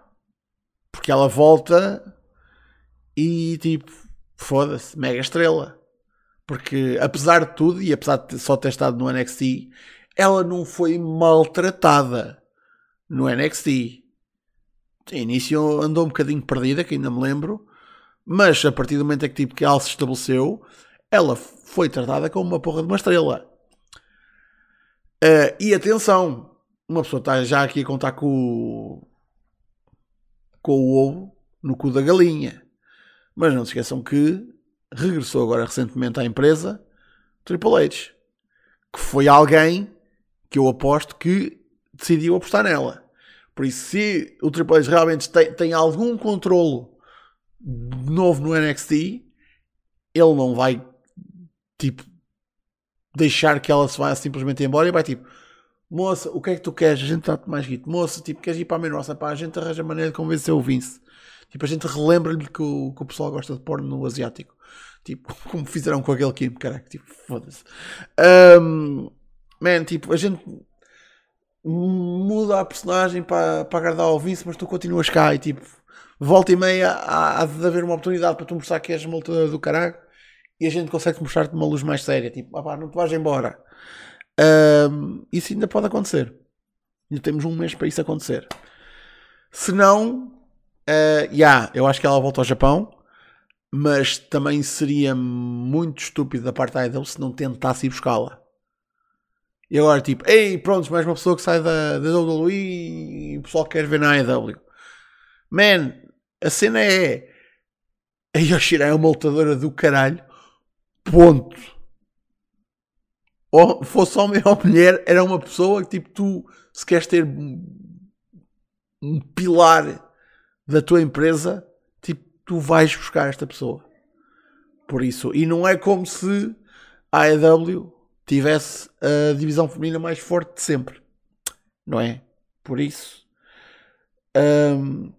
Porque ela volta e tipo, foda-se, mega estrela. Porque apesar de tudo, e apesar de só ter estado no NXT, ela não foi maltratada no NXT. Início andou um bocadinho perdida, que ainda me lembro, mas a partir do momento em que, tipo, que ela se estabeleceu, ela foi tratada como uma porra de uma estrela. Uh, e atenção, uma pessoa está já aqui a contar com o, com o ovo no cu da galinha. Mas não se esqueçam que regressou agora recentemente à empresa Triple H, que foi alguém que eu aposto que decidiu apostar nela. Por isso, se o Triple H realmente tem, tem algum controlo novo no NXT, ele não vai tipo deixar que ela se vá simplesmente embora e vai tipo, moça, o que é que tu queres? A gente dá-te mais guito. Moça, tipo, queres ir para a nossa? Pá, a gente arranja maneira de convencer o Vince. Tipo, a gente relembra-lhe que o, que o pessoal gosta de pôr no asiático. Tipo, como fizeram com aquele Kim, caraca, tipo, foda-se. Um, man, tipo, a gente. Muda a personagem para, para agradar ao Vince, mas tu continuas cá e tipo, volta e meia há, há de haver uma oportunidade para tu mostrar que és multador do caralho e a gente consegue mostrar-te uma luz mais séria, tipo, ah, pá, não te vais embora. Um, isso ainda pode acontecer. Ainda temos um mês para isso acontecer. Se não, uh, yeah, eu acho que ela volta ao Japão, mas também seria muito estúpido da parte da Idol se não tentasse ir buscá-la. E agora, tipo, ei, pronto, mais uma pessoa que sai da, da WWE e o pessoal quer ver na AEW. Man, a cena é. A Yoshira é uma lutadora do caralho. Ponto. Ou fosse homem ou mulher, era uma pessoa que, tipo, tu, se queres ter um pilar da tua empresa, tipo, tu vais buscar esta pessoa. Por isso. E não é como se a AEW tivesse a divisão feminina mais forte de sempre. Não é? Por isso. Um,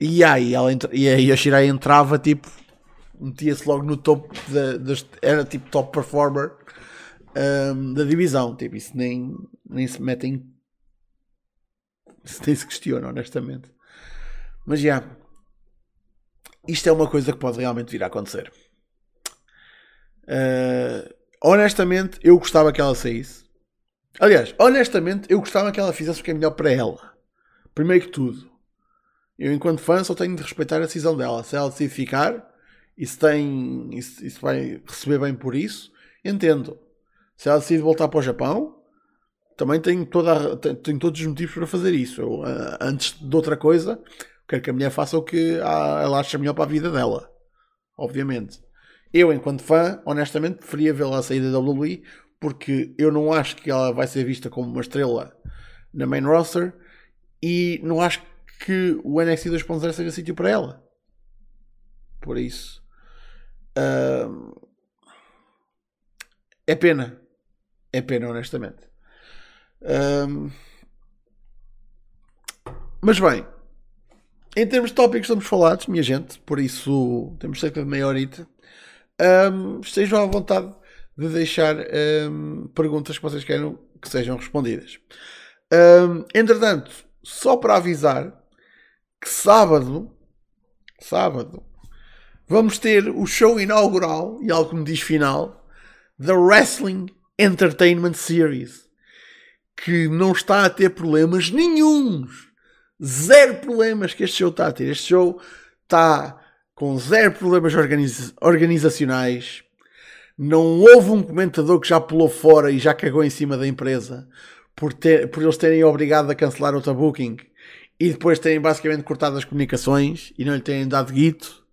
e aí, ela entra, e a Yoshirai entrava tipo, metia-se logo no topo, da, era tipo top performer um, da divisão. Tipo, isso nem, nem se metem, isso nem se questiona, honestamente. Mas já, isto é uma coisa que pode realmente vir a acontecer. Uh, honestamente, eu gostava que ela saísse. Aliás, honestamente, eu gostava que ela fizesse o que é melhor para ela. Primeiro que tudo, eu, enquanto fã, só tenho de respeitar a decisão dela. Se ela decide ficar e se, tem, e se, e se vai receber bem por isso, entendo. Se ela decide voltar para o Japão, também tenho, toda, tenho todos os motivos para fazer isso. Eu, antes de outra coisa, quero que a mulher faça o que ela acha melhor para a vida dela. Obviamente. Eu, enquanto fã, honestamente, preferia vê-la sair da WWE porque eu não acho que ela vai ser vista como uma estrela na main roster e não acho que o NXT 2.0 seja sítio para ela. Por isso. É pena. É pena, honestamente. Mas bem, em termos de tópicos estamos falados, minha gente, por isso temos cerca de meia horita. Um, estejam à vontade de deixar um, perguntas que vocês queiram que sejam respondidas. Um, entretanto, só para avisar que sábado, sábado, vamos ter o show inaugural e algo me diz final da Wrestling Entertainment Series, que não está a ter problemas nenhums. Zero problemas que este show está a ter. Este show está com zero problemas organiza organizacionais. Não houve um comentador que já pulou fora e já cagou em cima da empresa por, ter, por eles terem obrigado a cancelar outra booking e depois terem basicamente cortado as comunicações e não lhe terem dado guito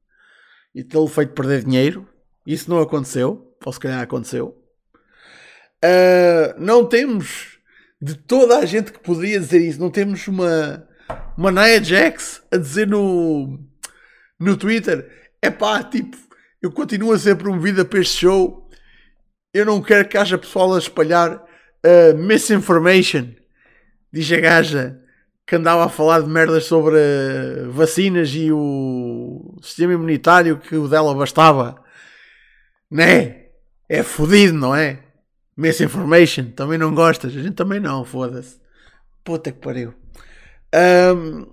e tê-lo feito perder dinheiro. Isso não aconteceu, ou se calhar aconteceu. Uh, não temos de toda a gente que poderia dizer isso, não temos uma, uma Nia Jax a dizer no, no Twitter: é pá, tipo, eu continuo a ser promovida para este show. Eu não quero que haja pessoal a espalhar uh, misinformation. Diz a gaja que andava a falar de merdas sobre vacinas e o sistema imunitário que o dela bastava. Né? É fodido, não é? Misinformation. Também não gostas? A gente também não, foda-se. Puta que pariu. Um,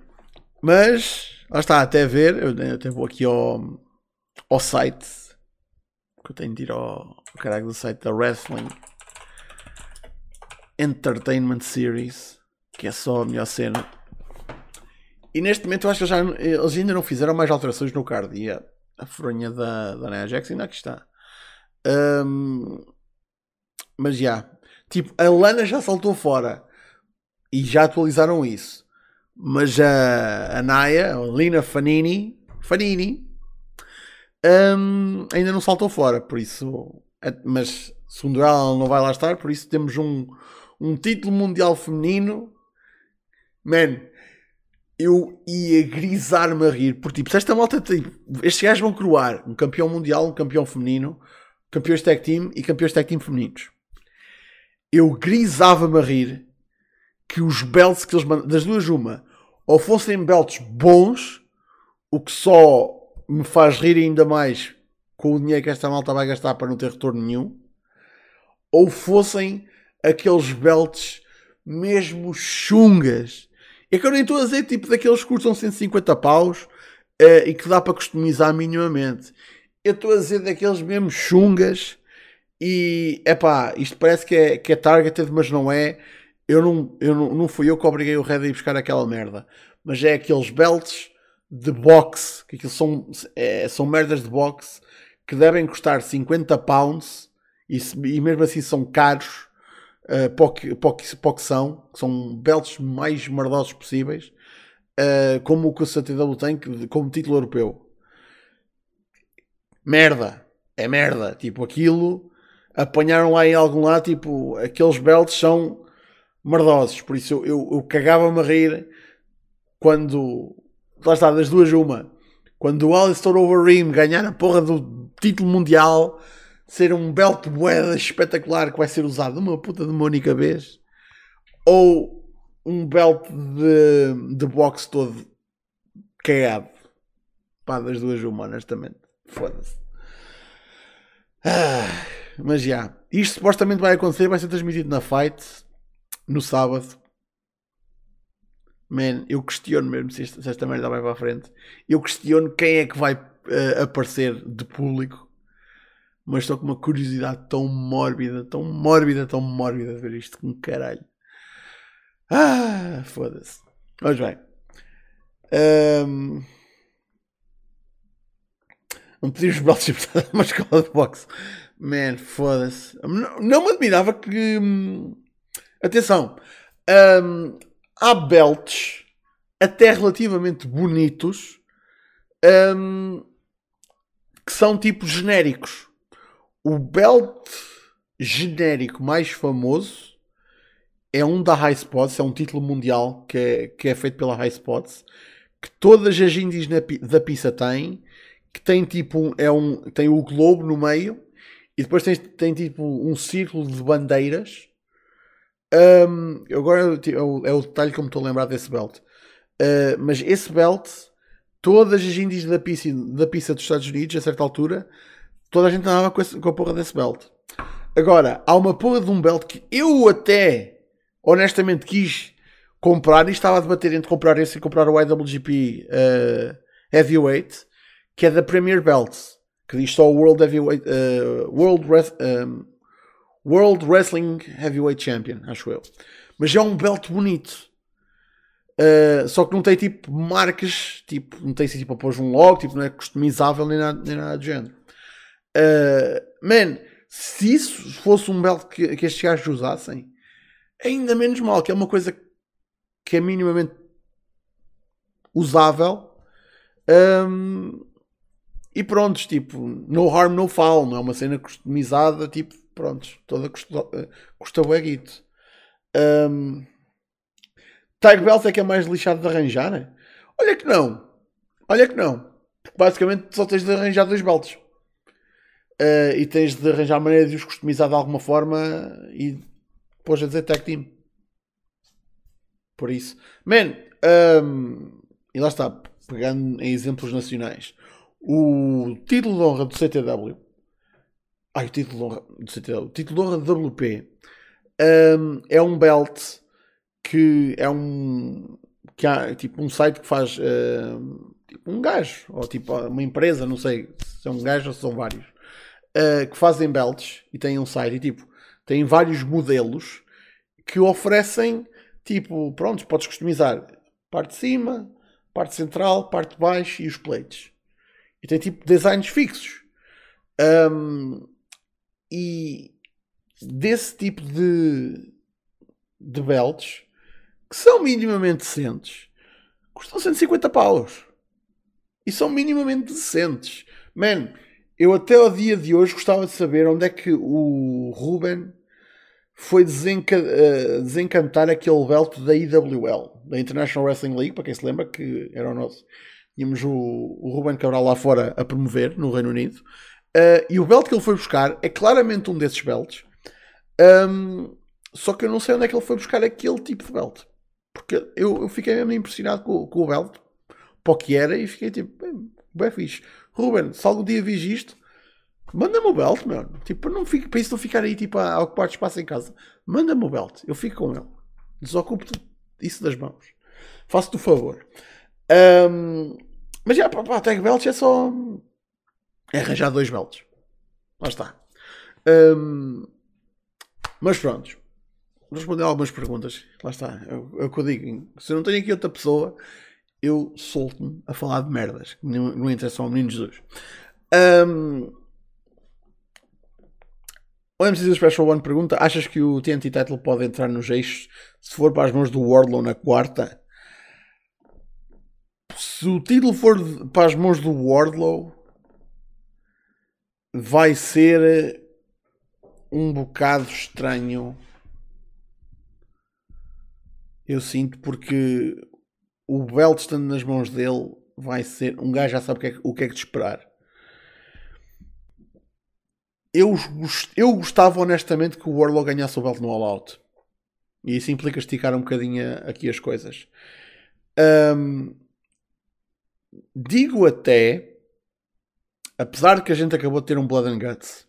mas, lá está, até ver. Eu, até vou aqui ao, ao site. Que eu tenho de ir ao, ao caralho do site da Wrestling Entertainment Series que é só a melhor cena. E neste momento eu acho que já, eles ainda não fizeram mais alterações no card. E a, a fronha da, da Nia Jax ainda aqui está. Um, mas já. Tipo, a Lana já saltou fora. E já atualizaram isso. Mas a, a Naya, a Lina Fanini, Fanini um, ainda não saltou fora. Por isso. Mas segundo ela, não vai lá estar. Por isso temos um, um título mundial feminino Man, eu ia grisar-me a rir. Porque, tipo, se esta malta, tipo, estes gajos vão coroar um campeão mundial, um campeão feminino, campeões tag team e campeões tag team femininos. Eu grisava-me a rir que os belts que eles mandam, das duas, uma, ou fossem belts bons, o que só me faz rir ainda mais com o dinheiro que esta malta vai gastar para não ter retorno nenhum, ou fossem aqueles belts mesmo chungas. É que eu nem estou a dizer tipo daqueles que custam 150 paus uh, e que dá para customizar minimamente. Eu estou a dizer daqueles mesmo chungas e é pá, isto parece que é, que é targeted, mas não é. Eu não, eu não, não fui eu que obriguei o Red a ir buscar aquela merda, mas é aqueles belts de boxe, que aquilo são, é, são merdas de boxe que devem custar 50 pounds e, e mesmo assim são caros uh, para, o que, para, o que, para o que são, são belts mais merdosos possíveis, uh, como o que o CTW tem como título europeu. Merda, é merda, tipo aquilo apanharam lá em algum lado, tipo, aqueles belts são merdosos, por isso eu, eu, cagava-me a rir quando, lá está, das duas uma, quando o Alistair Overeem ganhar a porra do título mundial, ser um belt moeda espetacular que vai ser usado uma puta de uma única vez, ou um belt de, de boxe todo cagado. Pá, das duas uma, honestamente. Foda-se. Ah. Mas já. Isto supostamente vai acontecer, vai ser transmitido na Fight no sábado. Man, eu questiono mesmo se esta, se esta merda vai para a frente. Eu questiono quem é que vai uh, aparecer de público. Mas estou com uma curiosidade tão mórbida, tão mórbida, tão mórbida de ver isto com caralho. Ah, foda-se. Mas bem. Um... Não pedimos braços para uma escola de boxe. Man, foda-se. Não, não, me admirava que. Hum, atenção. Um, há belts até relativamente bonitos um, que são tipo genéricos. O belt genérico mais famoso é um da High Spots, é um título mundial que é, que é feito pela High Spots, que todas as indies na, da pista têm, que tem tipo é um, tem o globo no meio e depois tem, tem tipo um círculo de bandeiras. Um, agora é o, é o detalhe que me estou a lembrar desse belt. Uh, mas esse belt, todas as índias da pista, da pista dos Estados Unidos, a certa altura, toda a gente andava com, esse, com a porra desse belt. Agora, há uma porra de um belt que eu até honestamente quis comprar e estava a debater entre comprar esse e comprar o IWGP uh, Heavyweight, que é da Premier Belt que diz só World, Heavyweight, uh, World, um, World Wrestling Heavyweight Champion, acho eu. Mas é um belt bonito. Uh, só que não tem tipo marcas, tipo, não tem tipo a pôr um logo, tipo, não é customizável nem nada, nem nada do género. Uh, man, se isso fosse um belt que, que estes gajos usassem, ainda menos mal, que é uma coisa que é minimamente usável. Um, e prontos, tipo, no harm, no foul, não é uma cena customizada, tipo, prontos, toda custa, o eguito. Um, Tag Belt é que é mais lixado de arranjar, né? Olha que não. Olha que não. Porque basicamente só tens de arranjar dois belts. Uh, e tens de arranjar maneira de os customizar de alguma forma e depois a dizer tag team. Por isso. Man, um, e lá está, pegando em exemplos nacionais o título de honra do CTW. Ai, o título de honra do. O título de honra WP um, é um belt que é um. que há tipo um site que faz. Uh, tipo um gajo, ou tipo uma empresa, não sei se é um gajo ou se são vários, uh, que fazem belts e têm um site e tipo. têm vários modelos que oferecem tipo, pronto, podes customizar parte de cima, parte central, parte de baixo e os plates. E tem tipo designs fixos. Um, e desse tipo de, de belts que são minimamente decentes custam 150 paus. E são minimamente decentes. Man, eu até ao dia de hoje gostava de saber onde é que o Ruben foi desenca uh, desencantar aquele belt da IWL, da International Wrestling League, para quem se lembra que era o nosso Tínhamos o, o Ruben Cabral lá fora a promover no Reino Unido. Uh, e o belt que ele foi buscar é claramente um desses belts. Um, só que eu não sei onde é que ele foi buscar aquele tipo de belt. Porque eu, eu fiquei mesmo impressionado com, com o belt, para o que era, e fiquei tipo, bem, bem fixe. Ruben, se algum dia vis isto, manda-me o belt, meu. Tipo, não fico, para isso não ficar aí tipo, a, a ocupar espaço em casa. Manda-me o belt, eu fico com ele. Desocupe-te isso das mãos. Faço-te o favor. Um, mas já, pá, pá, tag belts é só. É arranjar dois belts. Lá está. Um, mas pronto. Responder algumas perguntas. Lá está. É é o que eu digo. Se eu não tenho aqui outra pessoa, eu solto-me a falar de merdas. Não, não interessa ao menino Jesus. Um, o MC Special One pergunta: Achas que o TNT Title pode entrar nos eixos se for para as mãos do Wardlow na quarta? Se o título for para as mãos do Wardlow, vai ser um bocado estranho. Eu sinto porque o belt estando nas mãos dele vai ser. Um gajo já sabe o que é, o que, é que esperar. Eu, eu gostava honestamente que o Warlock ganhasse o belt no All Out. E isso implica esticar um bocadinho aqui as coisas. Um, digo até, apesar de que a gente acabou de ter um Blood and Guts,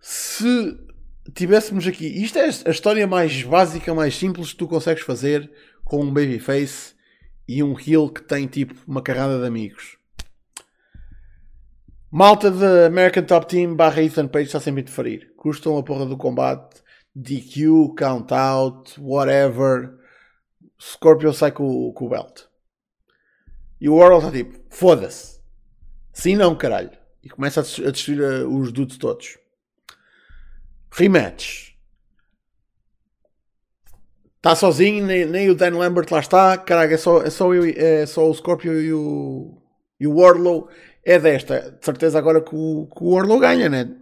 se tivéssemos aqui, isto é a história mais básica, mais simples que tu consegues fazer com um babyface e um heel que tem tipo uma carrada de amigos. Malta da American Top Team barra Ethan Page está sempre a interferir. Custam a porra do combate, DQ, count out, whatever. Scorpio sai com, com o belt. E o World está tipo, foda-se. Sim não, caralho. E começa a destruir uh, os dudes todos. Rematch. Está sozinho, nem, nem, o Dan Lambert lá está. Caralho, é só, é só, eu, é só o Scorpio e o, e o Wardlow é desta. De certeza agora que o, que o Orlo ganha, né?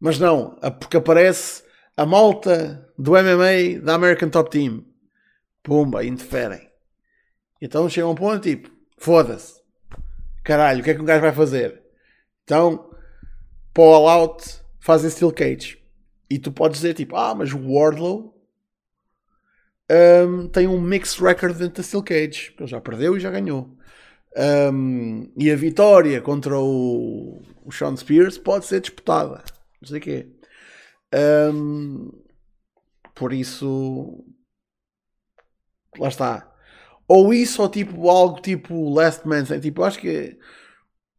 Mas não, porque aparece a malta do MMA da American Top Team. Pumba, interferem. Então chega um ponto tipo, foda-se. Caralho, o que é que um gajo vai fazer? Então, para o All Out, fazem Steel Cage. E tu podes dizer tipo, ah, mas o Wardlow um, tem um mixed record dentro da Steel Cage. Ele já perdeu e já ganhou. Um, e a vitória contra o, o Sean Spears pode ser disputada. Não sei o quê. Um, por isso, lá está. Ou isso, ou tipo algo tipo Last Man. Tipo, acho que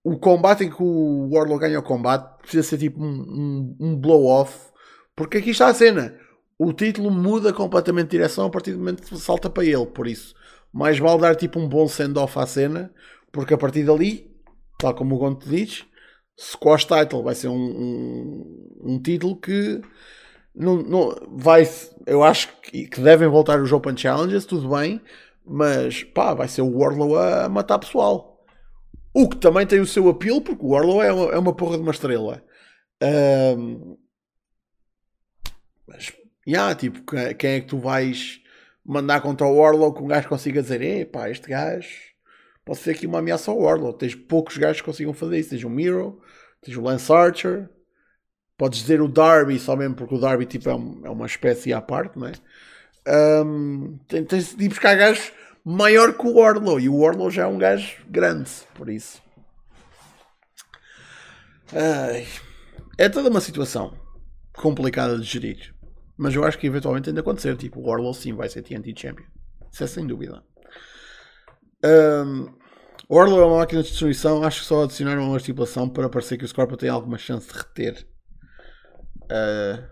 o combate em que o Warlock ganha o combate precisa ser tipo um, um, um blow-off. Porque aqui está a cena. O título muda completamente de direção a partir do momento que salta para ele. Por isso, mais vale dar tipo um bom send-off à cena, porque a partir dali, tal como o Gonto diz, Squash Title vai ser um, um, um título que não, não, vai, eu acho que, que, devem voltar os Open Challenges, tudo bem, mas pá, vai ser o Warlow a matar pessoal. O que também tem o seu apelo, porque o Warlow é uma, é uma porra de uma estrela. Um, mas, yeah, tipo, quem é que tu vais mandar contra o Warlock que um gajo consiga dizer: epá, este gajo pode ser aqui uma ameaça ao Warlock. Tens poucos gajos que consigam fazer isso. Tens o Miro, tens o Lance Archer, podes dizer o Darby só mesmo porque o Darby tipo, é, um, é uma espécie à parte, não é? Um, tens, de ir buscar gajos maior que o Warlow e o Warlow já é um gajo grande, por isso. Ai, é toda uma situação complicada de gerir. Mas eu acho que eventualmente ainda acontecer. Tipo, o Warlow sim vai ser TNT Champion. Isso é sem dúvida. Um, o Warlow é uma máquina de destruição. Acho que só adicionaram uma estipulação para parecer que o Scorpio tem alguma chance de reter. Uh,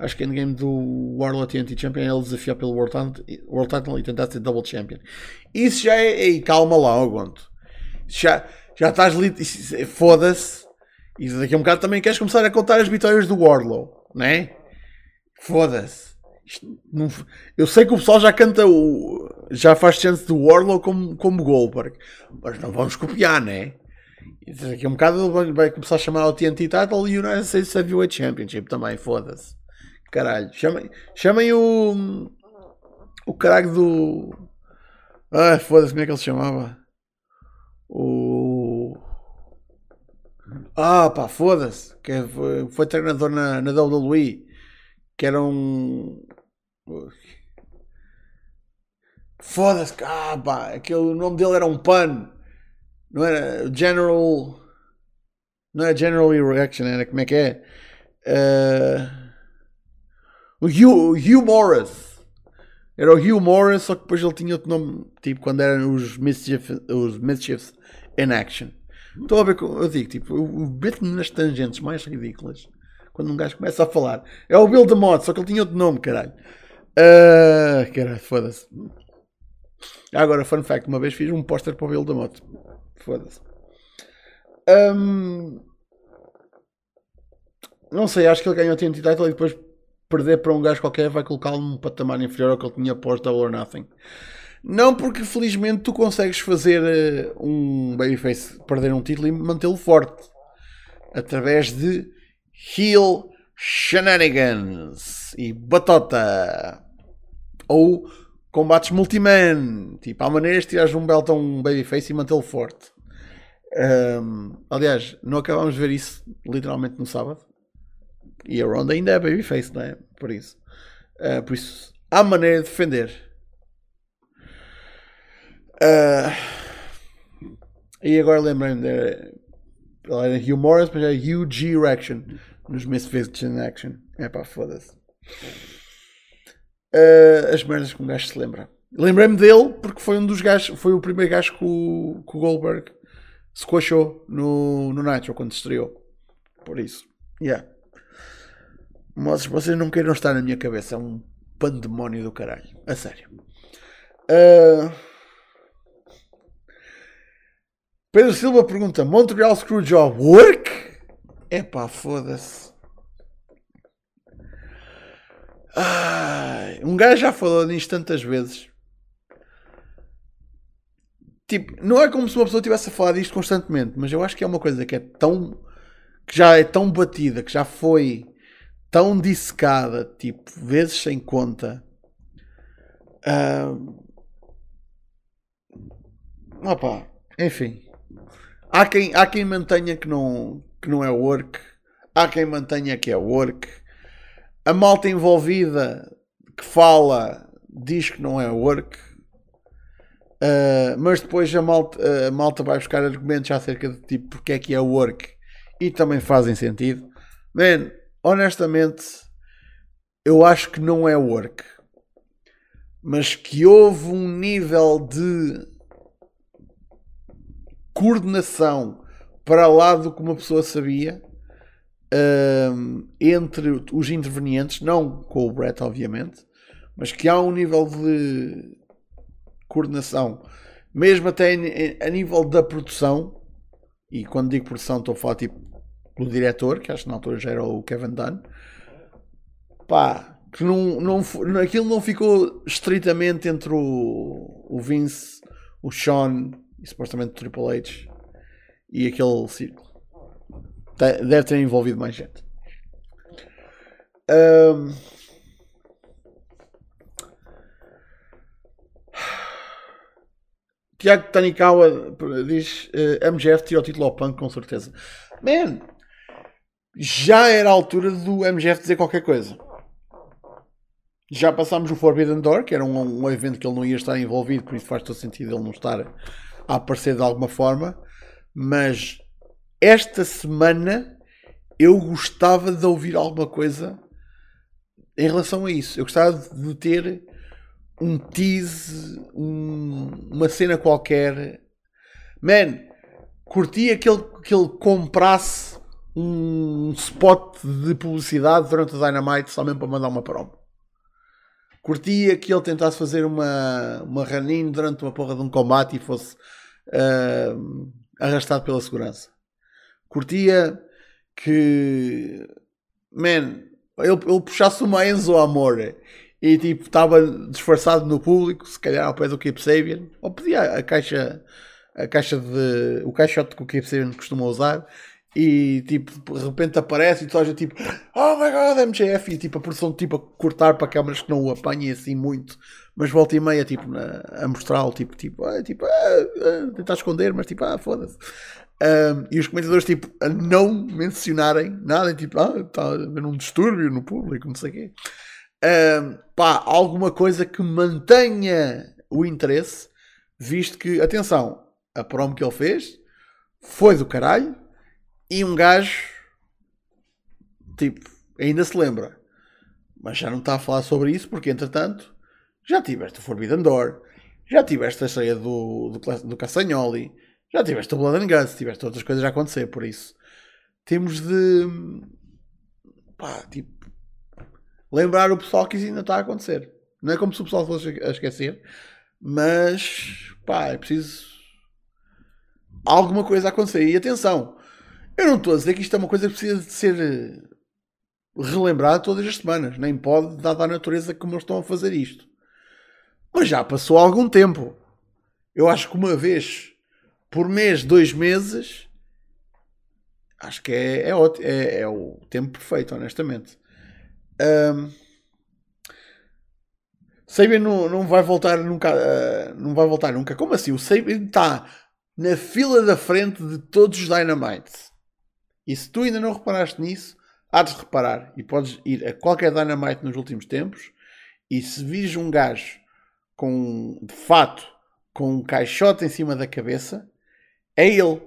acho que endgame do Warlow TNT Champion é ele desafiar pelo World Title, World Title e tentar ser Double Champion. Isso já é. Ei, calma lá, Gonto. Já, já estás ali. Foda-se. E daqui a um bocado também queres começar a contar as vitórias do Warlow, né? Foda-se. Eu sei que o pessoal já canta o. Já faz chance do Warlock como, como Goldberg. Mas não vamos copiar, né? Daqui a um bocado ele vai começar a chamar o TNT Title e o United States Heavyweight Championship também. Foda-se. Caralho. Chamem, chamem o. O caralho do. Ah, foda-se, como é que ele se chamava? O. Ah, pá, foda-se. Que foi, foi treinador na, na WWE que era um. Foda-se, ah, pá, aquele, o nome dele era um pan, não era General. Não é General Reaction, era como é que é? Uh, O Hugh, Hugh Morris. Era o Hugh Morris, só que depois ele tinha outro nome, tipo quando eram os Mischief, os Mischiefs in Action. Estou a ver, eu digo, tipo, eu meto-me nas tangentes mais ridículas quando um gajo começa a falar. É o Bill DeMott, só que ele tinha outro nome, caralho. Uh, caralho, foda-se. Agora, fun fact, uma vez fiz um póster para o Bill DeMott. Foda-se. Um, não sei, acho que ele ganhou o TNT title e depois perder para um gajo qualquer vai colocá-lo num patamar inferior ao que ele tinha pós Double or Nothing. Não porque felizmente tu consegues fazer uh, um babyface perder um título e mantê-lo forte através de heel shenanigans e batota ou combates multiman tipo há maneiras de tirares um belt a um babyface e mantê-lo forte um, aliás não acabámos de ver isso literalmente no sábado e a Ronda ainda é babyface, não é? Por isso. Uh, por isso, há maneira de defender. Uh, e agora lembrei-me, ela era Hugh Morris, mas é Hugh G. Reaction nos Misfits in Action. É pá, foda-se. Uh, as merdas que um gajo se lembra. Lembrei-me dele porque foi um dos gajos, foi o primeiro gajo que o, que o Goldberg squashou no, no Nitro quando estreou. Por isso, yeah. Mas vocês não queiram estar na minha cabeça. É um pandemónio do caralho. A sério. Uh... Pedro Silva pergunta: Montreal Screwjob work? Epá, foda-se. um gajo já falou nisto tantas vezes. Tipo, não é como se uma pessoa estivesse a falar disto constantemente, mas eu acho que é uma coisa que é tão. que já é tão batida, que já foi tão dissecada, tipo, vezes sem conta. Uh... Opa, enfim. Há quem, há quem mantenha que não, que não é work. Há quem mantenha que é work. A malta envolvida que fala diz que não é work. Uh, mas depois a malta, a malta vai buscar argumentos acerca de tipo porque é que é work e também fazem sentido. Man, honestamente, eu acho que não é work, mas que houve um nível de coordenação para lá do que uma pessoa sabia um, entre os intervenientes, não com o Brett, obviamente, mas que há um nível de coordenação, mesmo até a nível da produção. E quando digo produção, estou a falar tipo pelo diretor, que acho que na altura já era o Kevin Dunn, pá, que não, não, aquilo não ficou estritamente entre o, o Vince, o Sean e supostamente o Triple H e aquele círculo. Deve ter envolvido mais gente. Um, Tiago Tanikawa diz uh, eh, MGF tira o título ao Punk com certeza. Man, já era a altura do MGF dizer qualquer coisa. Já passámos o Forbidden Door, que era um, um evento que ele não ia estar envolvido, por isso faz todo sentido ele não estar a aparecer de alguma forma. Mas esta semana eu gostava de ouvir alguma coisa em relação a isso. Eu gostava de ter um tease, um, uma cena qualquer. Man, curtia que ele, que ele comprasse um spot de publicidade durante o Dynamite só mesmo para mandar uma promo. Curtia que ele tentasse fazer uma, uma run durante uma porra de um combate e fosse uh, arrastado pela segurança. Curtia que, man, ele, ele puxasse uma Enzo Amore e tipo estava disfarçado no público, se calhar ao pé do Keep Sabian, ou pedia a caixa, a caixa de, o caixote que o Keep Sabian costuma usar e tipo, de repente aparece e tu estás tipo, oh my god, MJF, e tipo, a produção tipo a cortar para câmaras que não o apanhem assim muito, mas volta e meia, tipo, na, a mostrá-lo, tipo, tipo, ah, tipo, ah, ah, tentar esconder, mas tipo, ah, foda-se. Um, e os comentadores, tipo, a não mencionarem nada, tipo, ah, está a um distúrbio no público, não sei o quê. Um, pá, alguma coisa que mantenha o interesse, visto que, atenção, a promo que ele fez foi do caralho e um gajo, tipo, ainda se lembra. Mas já não está a falar sobre isso porque, entretanto, já tiveste o Forbidden Door, já tiveste a cheia do, do, do Castagnoli, já tiveste o Blood and Guts, tiveste outras coisas a acontecer, por isso temos de pá, tipo, lembrar o pessoal que isso ainda está a acontecer. Não é como se o pessoal fosse a esquecer, mas pá, é preciso alguma coisa acontecer. E atenção, eu não estou a dizer que isto é uma coisa que precisa de ser eh, relembrada todas as semanas, nem pode, dada a natureza como eles estão a fazer isto. Mas já passou algum tempo. Eu acho que uma vez por mês, dois meses, acho que é, é, é, é o tempo perfeito, honestamente. Um, Sabian não, não vai voltar nunca. Uh, não vai voltar nunca. Como assim? O Sabian está na fila da frente de todos os Dynamites. E se tu ainda não reparaste nisso, há de reparar. E podes ir a qualquer Dynamite nos últimos tempos. E se vires um gajo com, de fato, com um caixote em cima da cabeça, é ele.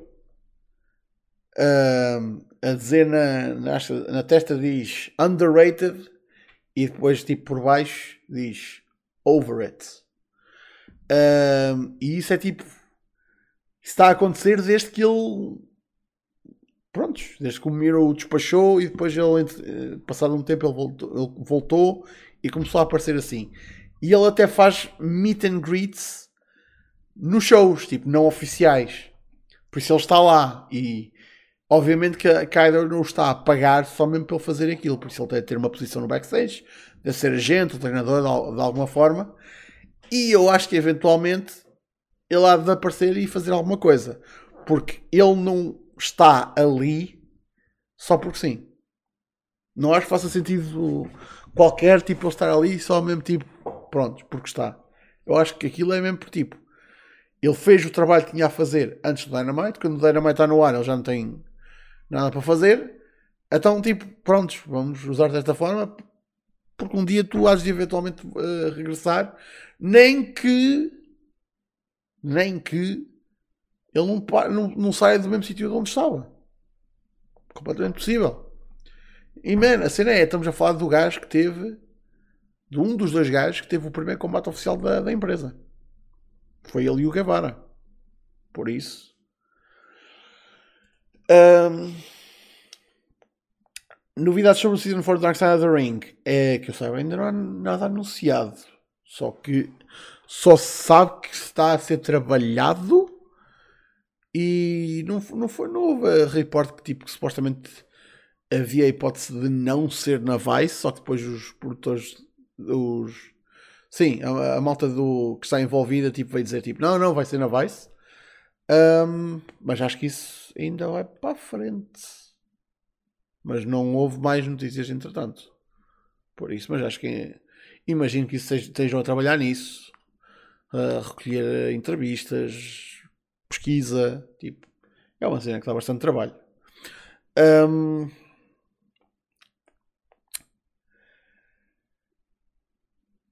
Uh, a dizer na, na, na, testa diz underrated e depois tipo por baixo diz over it. Uh, e isso é tipo está a acontecer desde que ele prontos, desde que o Miro o despachou e depois ele passado um tempo ele voltou, ele voltou e começou a aparecer assim. E ele até faz meet and greets nos shows, tipo, não oficiais. Por isso ele está lá e obviamente que a Kaido não está a pagar só mesmo pelo fazer aquilo, por isso ele tem de ter uma posição no backstage, deve ser agente, treinador de, de, alguma forma. E eu acho que eventualmente ele há de aparecer e fazer alguma coisa, porque ele não está ali só porque sim. Não acho que faça sentido qualquer tipo estar ali só mesmo tipo, pronto, porque está. Eu acho que aquilo é mesmo por tipo ele fez o trabalho que tinha a fazer antes do Dynamite. Quando o Dynamite está no ar, ele já não tem nada para fazer. Então, tipo, prontos, vamos usar desta forma. Porque um dia tu has de eventualmente uh, regressar. Nem que. Nem que. Ele não, não, não saia do mesmo sítio de onde estava. Completamente possível. E, man, a cena é: estamos a falar do gajo que teve. De um dos dois gajos que teve o primeiro combate oficial da, da empresa. Foi ele e o Guevara. Por isso. Um, novidades sobre o Season 4 Dark Side of the Ring. É que eu saiba, ainda não há nada anunciado. Só que só se sabe que está a ser trabalhado e não, não foi novo a report que tipo que supostamente havia a hipótese de não ser na Vice, só que depois os produtores, os Sim, a, a, malta do, que está envolvida tipo, veio dizer tipo, não, não, vai ser na Vice. Um, mas acho que isso ainda vai para a frente. Mas não houve mais notícias entretanto. Por isso, mas acho que imagino que estejam a trabalhar nisso. A recolher entrevistas, pesquisa, tipo. É uma cena que dá bastante trabalho. Um,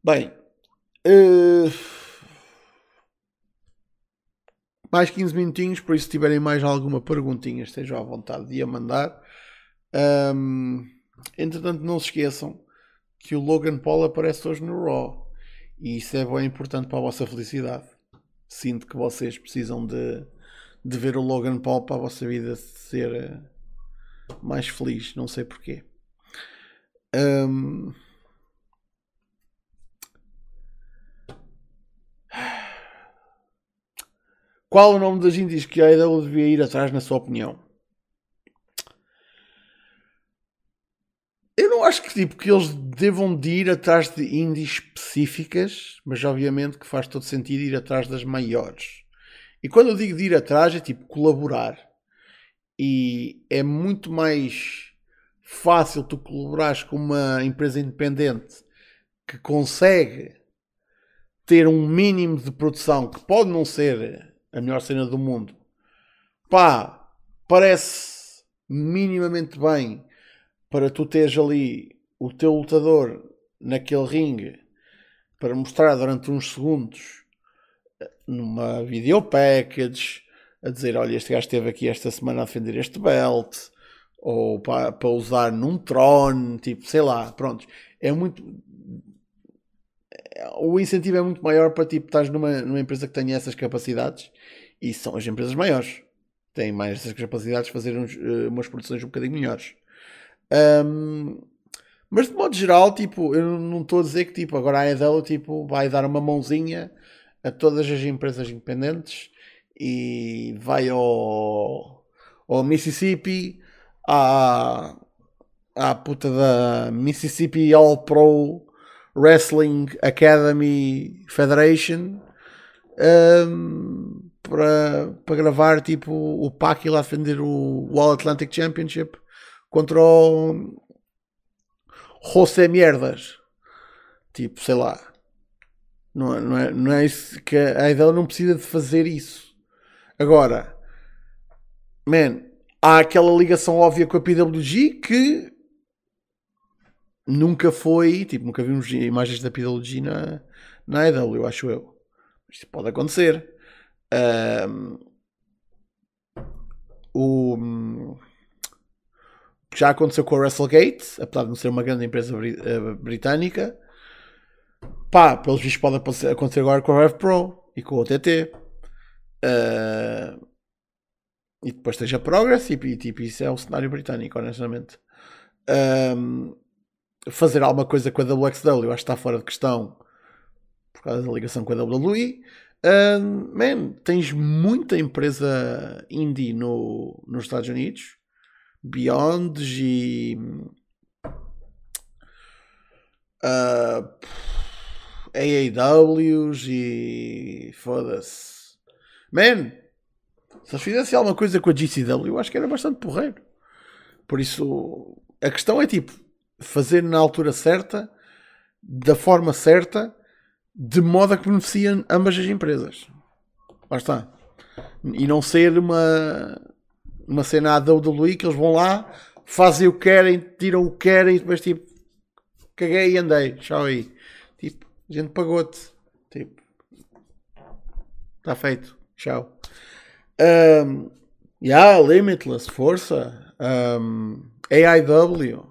Bem, Uh, mais 15 minutinhos, por isso se tiverem mais alguma perguntinha, estejam à vontade de a mandar. Um, entretanto, não se esqueçam que o Logan Paul aparece hoje no Raw. E isso é bem importante para a vossa felicidade. Sinto que vocês precisam de, de ver o Logan Paul para a vossa vida ser eh, mais feliz. Não sei porquê. Um, Qual o nome das indies que a AEW devia ir atrás, na sua opinião? Eu não acho que, tipo, que eles devam de ir atrás de indies específicas, mas obviamente que faz todo sentido ir atrás das maiores. E quando eu digo de ir atrás, é tipo colaborar. E é muito mais fácil tu colaborares com uma empresa independente que consegue ter um mínimo de produção que pode não ser a melhor cena do mundo. Pá, parece minimamente bem para tu teres ali o teu lutador naquele ringue para mostrar durante uns segundos numa video package a dizer olha este gajo esteve aqui esta semana a defender este belt ou para, para usar num Tron, tipo, sei lá, pronto. É muito. O incentivo é muito maior para tipo, estás numa, numa empresa que tenha essas capacidades e são as empresas maiores. Têm mais essas capacidades de fazer uns, uh, umas produções um bocadinho melhores. Um, mas de modo geral, tipo, eu não estou a dizer que tipo, agora a Edel tipo, vai dar uma mãozinha a todas as empresas independentes e vai ao, ao Mississippi, à, à puta da Mississippi All Pro Wrestling Academy Federation um, para, para gravar tipo o PAC lá defender o All Atlantic Championship contra o José Mierdas. Tipo, sei lá. Não, é, não, é, não é isso que a Idol não precisa de fazer isso. Agora, man, há aquela ligação óbvia com a PWG que nunca foi, tipo, nunca vimos imagens da PWG na, na eu acho eu. Isto pode acontecer. Um, o já aconteceu com a WrestleGate, apesar de não ser uma grande empresa eh, britânica. Pá, pelos vistos pode acontecer agora com a Rev Pro e com o OTT. Uh, eh, e depois esteja Progress e, tipo, isso é o cenário britânico, honestamente. Um, fazer alguma coisa com a WXW, acho que está fora de questão por causa da ligação com a WWE. Um, man, tens muita empresa indie no, nos Estados Unidos Beyond e. Uh, AAWs e. Foda-se. Man! Se eles fizessem alguma coisa com a GCW, acho que era bastante porreiro. Por isso, a questão é tipo, fazer na altura certa, da forma certa, de modo a que beneficiem ambas as empresas. Lá está. E não ser uma uma cena da WWE que eles vão lá, fazem o que querem, tiram o que querem depois tipo caguei e andei, tchau aí. Tipo, a gente pagou-te. Tipo, está feito, tchau. Um, yeah, Limitless, força. Um, AIW.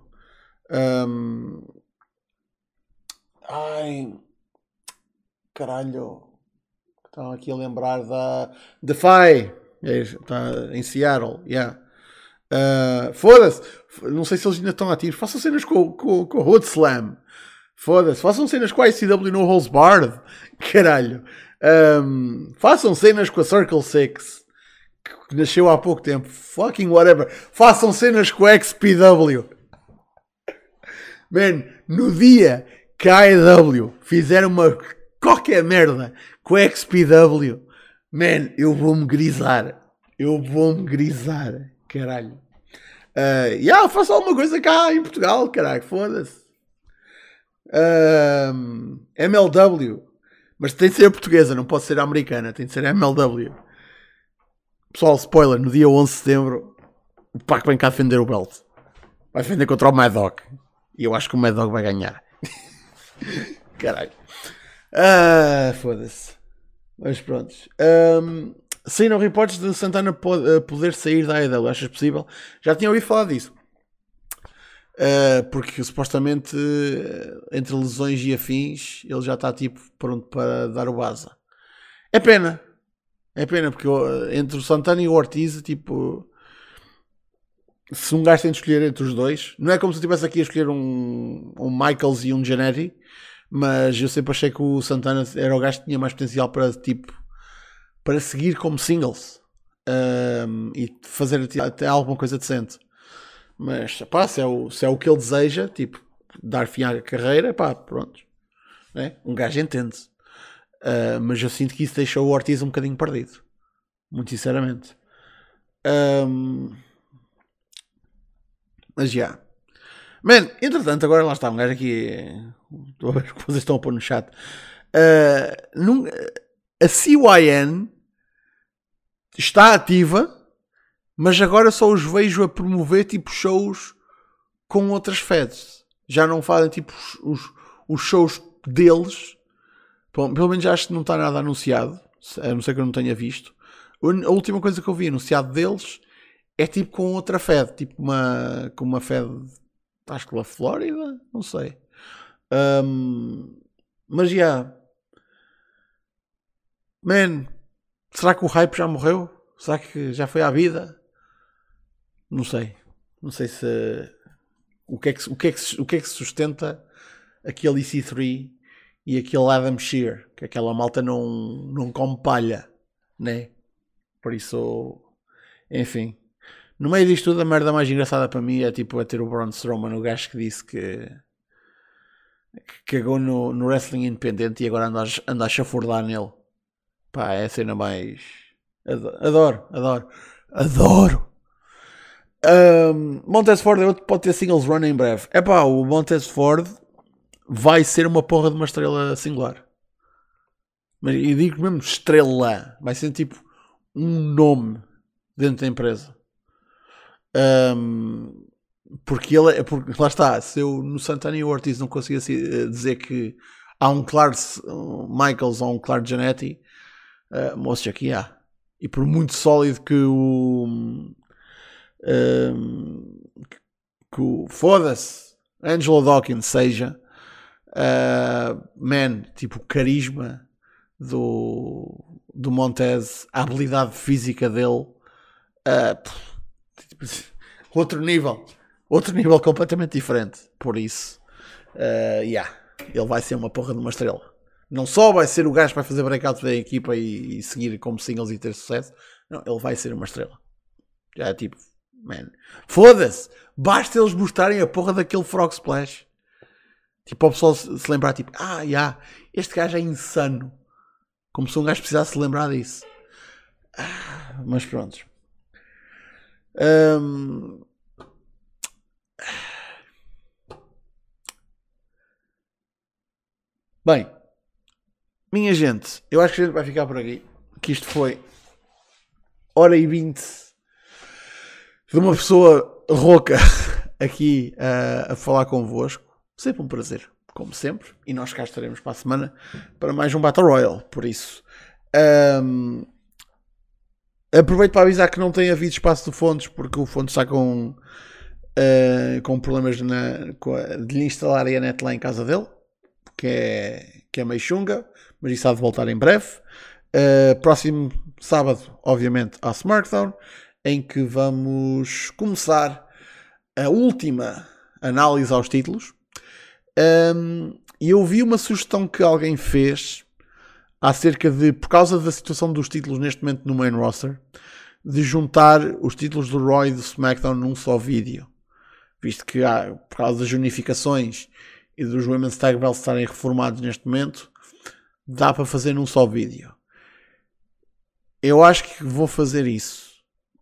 Um, ai, caralho. Estão aqui a lembrar da Defy. Está é em Seattle, yeah. Uh, Foda-se, não sei se eles ainda estão ativos. Façam cenas com, com, com o Hood Slam. Foda-se, façam cenas com a ICW no Holds Barred. Caralho. Um, façam cenas com a Circle 6 que nasceu há pouco tempo. Fucking whatever. Façam cenas com a XPW. Man, no dia que a AEW fizer uma qualquer merda com a XPW, Man, eu vou-me grisar. Eu vou-me grisar. Caralho. Uh, yeah, faço alguma coisa cá em Portugal, caralho. Foda-se. Uh, MLW. Mas tem de ser portuguesa, não pode ser americana. Tem de ser MLW. Pessoal, spoiler. No dia 11 de setembro, o Pac vem cá defender o belt. Vai defender contra o Mad Dog. E eu acho que o Mad Dog vai ganhar. caralho. Ah, foda-se. Mas pronto. Um, saíram reportes de Santana eh, poder sair da AEW. Achas possível? Já tinha ouvido falar disso. Uh, porque supostamente eh, entre lesões e afins ele já está tipo pronto para dar o asa. É pena. É pena porque entre o Santana e o Ortiz, tipo, se um gajo tem de escolher entre os dois, não é como se eu estivesse aqui a escolher um, um Michaels e um Janetti, mas eu sempre achei que o Santana era o gajo que tinha mais potencial para tipo para seguir como singles um, e fazer até alguma coisa decente. Mas pá, se é, o, se é o que ele deseja, tipo, dar fim à carreira, pá, pronto. Né? Um gajo entende. Uh, mas eu sinto que isso deixou o Ortiz um bocadinho perdido. Muito sinceramente. Um, mas já. Yeah. Man, entretanto, agora lá está um gajo aqui. Estou a ver o que vocês estão a pôr no chat. Uh, num, a CYN está ativa, mas agora só os vejo a promover tipo shows com outras feds. Já não fazem tipo os, os shows deles. Pelo menos acho que não está nada anunciado, a não ser que eu não tenha visto. A última coisa que eu vi anunciado deles é tipo com outra Fed, tipo uma, com uma Fed, acho que da Flórida, não sei. Um, mas já, yeah. man, será que o hype já morreu? Será que já foi à vida? Não sei. Não sei se o que é que, o que, é que, o que, é que sustenta aquele EC3 e aquele Adam Shear, que aquela malta não, não come palha, né? Por isso, enfim. No meio disto tudo, a merda mais engraçada para mim é tipo a ter o Braun Strowman, o gajo que disse que, que cagou no, no wrestling independente e agora anda, anda a chafurdar nele. Pá, é a cena mais. Adoro, adoro, adoro. Um, Montez Ford é pode ter singles run em breve. É pá, o Montez Ford vai ser uma porra de uma estrela singular. Mas eu digo mesmo estrela. Vai ser tipo um nome dentro da empresa. Um, porque ele é. Porque, lá está. Se eu no Santana Ortiz não conseguisse eh, dizer que há um claro Michaels ou um claro Janetti, uh, moço, aqui há. E por muito sólido que o. Um, que o. Foda-se. Angelo Dawkins seja Uh, man, tipo, o carisma do, do Montez, a habilidade física dele, uh, outro nível, outro nível completamente diferente. Por isso, uh, yeah, ele vai ser uma porra de uma estrela. Não só vai ser o gajo que vai fazer breakout da equipa e, e, seguir como singles e ter sucesso, não, ele vai ser uma estrela. Já é tipo, man, foda-se, basta eles mostrarem a porra daquele Frog Splash. Tipo, o pessoal se lembrar, tipo, ah, já, yeah, este gajo é insano. Como se um gajo precisasse se lembrar disso. Ah, mas pronto. Um... Bem, minha gente, eu acho que a gente vai ficar por aqui. Que isto foi hora e vinte de uma pessoa rouca aqui uh, a falar convosco. Sempre um prazer, como sempre. E nós cá estaremos para a semana para mais um Battle Royale. Por isso, um, aproveito para avisar que não tem havido espaço de fontes, porque o Fontes está com, uh, com problemas na, com a, de lhe instalar a net lá em casa dele, que é, que é meio chunga, mas isso há de voltar em breve. Uh, próximo sábado, obviamente, à SmackDown, em que vamos começar a última análise aos títulos. Um, e eu vi uma sugestão que alguém fez acerca de, por causa da situação dos títulos neste momento no main roster, de juntar os títulos do Roy e do SmackDown num só vídeo. Visto que há, por causa das unificações e dos Women's Tag Belts estarem reformados neste momento, dá para fazer num só vídeo. Eu acho que vou fazer isso.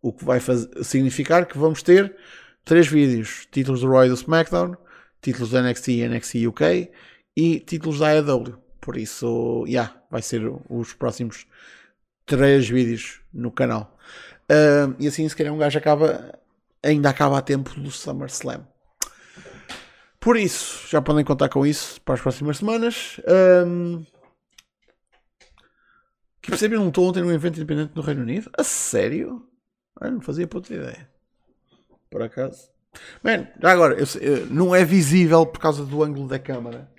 O que vai fazer, significar que vamos ter três vídeos: títulos do Roy e do SmackDown, títulos da NXT e NXT UK e títulos da AEW. Por isso, já, yeah, vai ser os próximos três vídeos no canal. Uh, e assim, se calhar, um gajo acaba, ainda acaba a tempo do SummerSlam. Por isso, já podem contar com isso para as próximas semanas. Um, que percebem, não estou ontem num evento independente no Reino Unido? A sério? Eu não fazia puta ideia. Por acaso. Man, já agora, eu, eu, não é visível por causa do ângulo da câmara.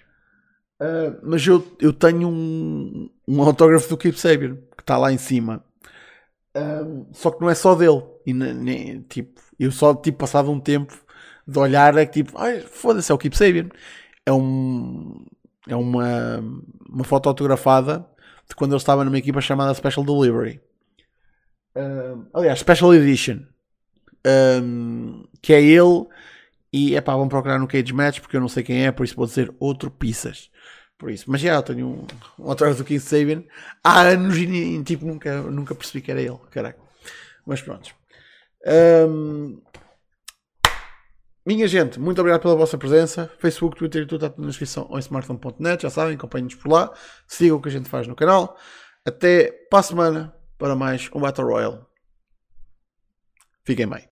Uh, mas eu, eu tenho um, um autógrafo do Keep Sabian que está lá em cima. Uh, só que não é só dele. E, nem, tipo, eu só tipo, passado um tempo de olhar é que tipo, ai, foda-se, é o Keep Sabian. É, um, é uma, uma foto autografada de quando ele estava numa equipa chamada Special Delivery. Uh, aliás, Special Edition um, que é ele. E é pá, vão procurar no Cage Match porque eu não sei quem é, por isso vou dizer outro Pizzas. Por isso, mas já tenho um, um autógrafo do King Sabian há anos e tipo, nunca, nunca percebi que era ele, caraca. Mas pronto. Um, minha gente, muito obrigado pela vossa presença. Facebook, Twitter e tudo está na descrição ou em smartphone.net. Já sabem, acompanhem-nos por lá. Sigam o que a gente faz no canal. Até para a semana para mais um Battle Royale. Fiquem bem.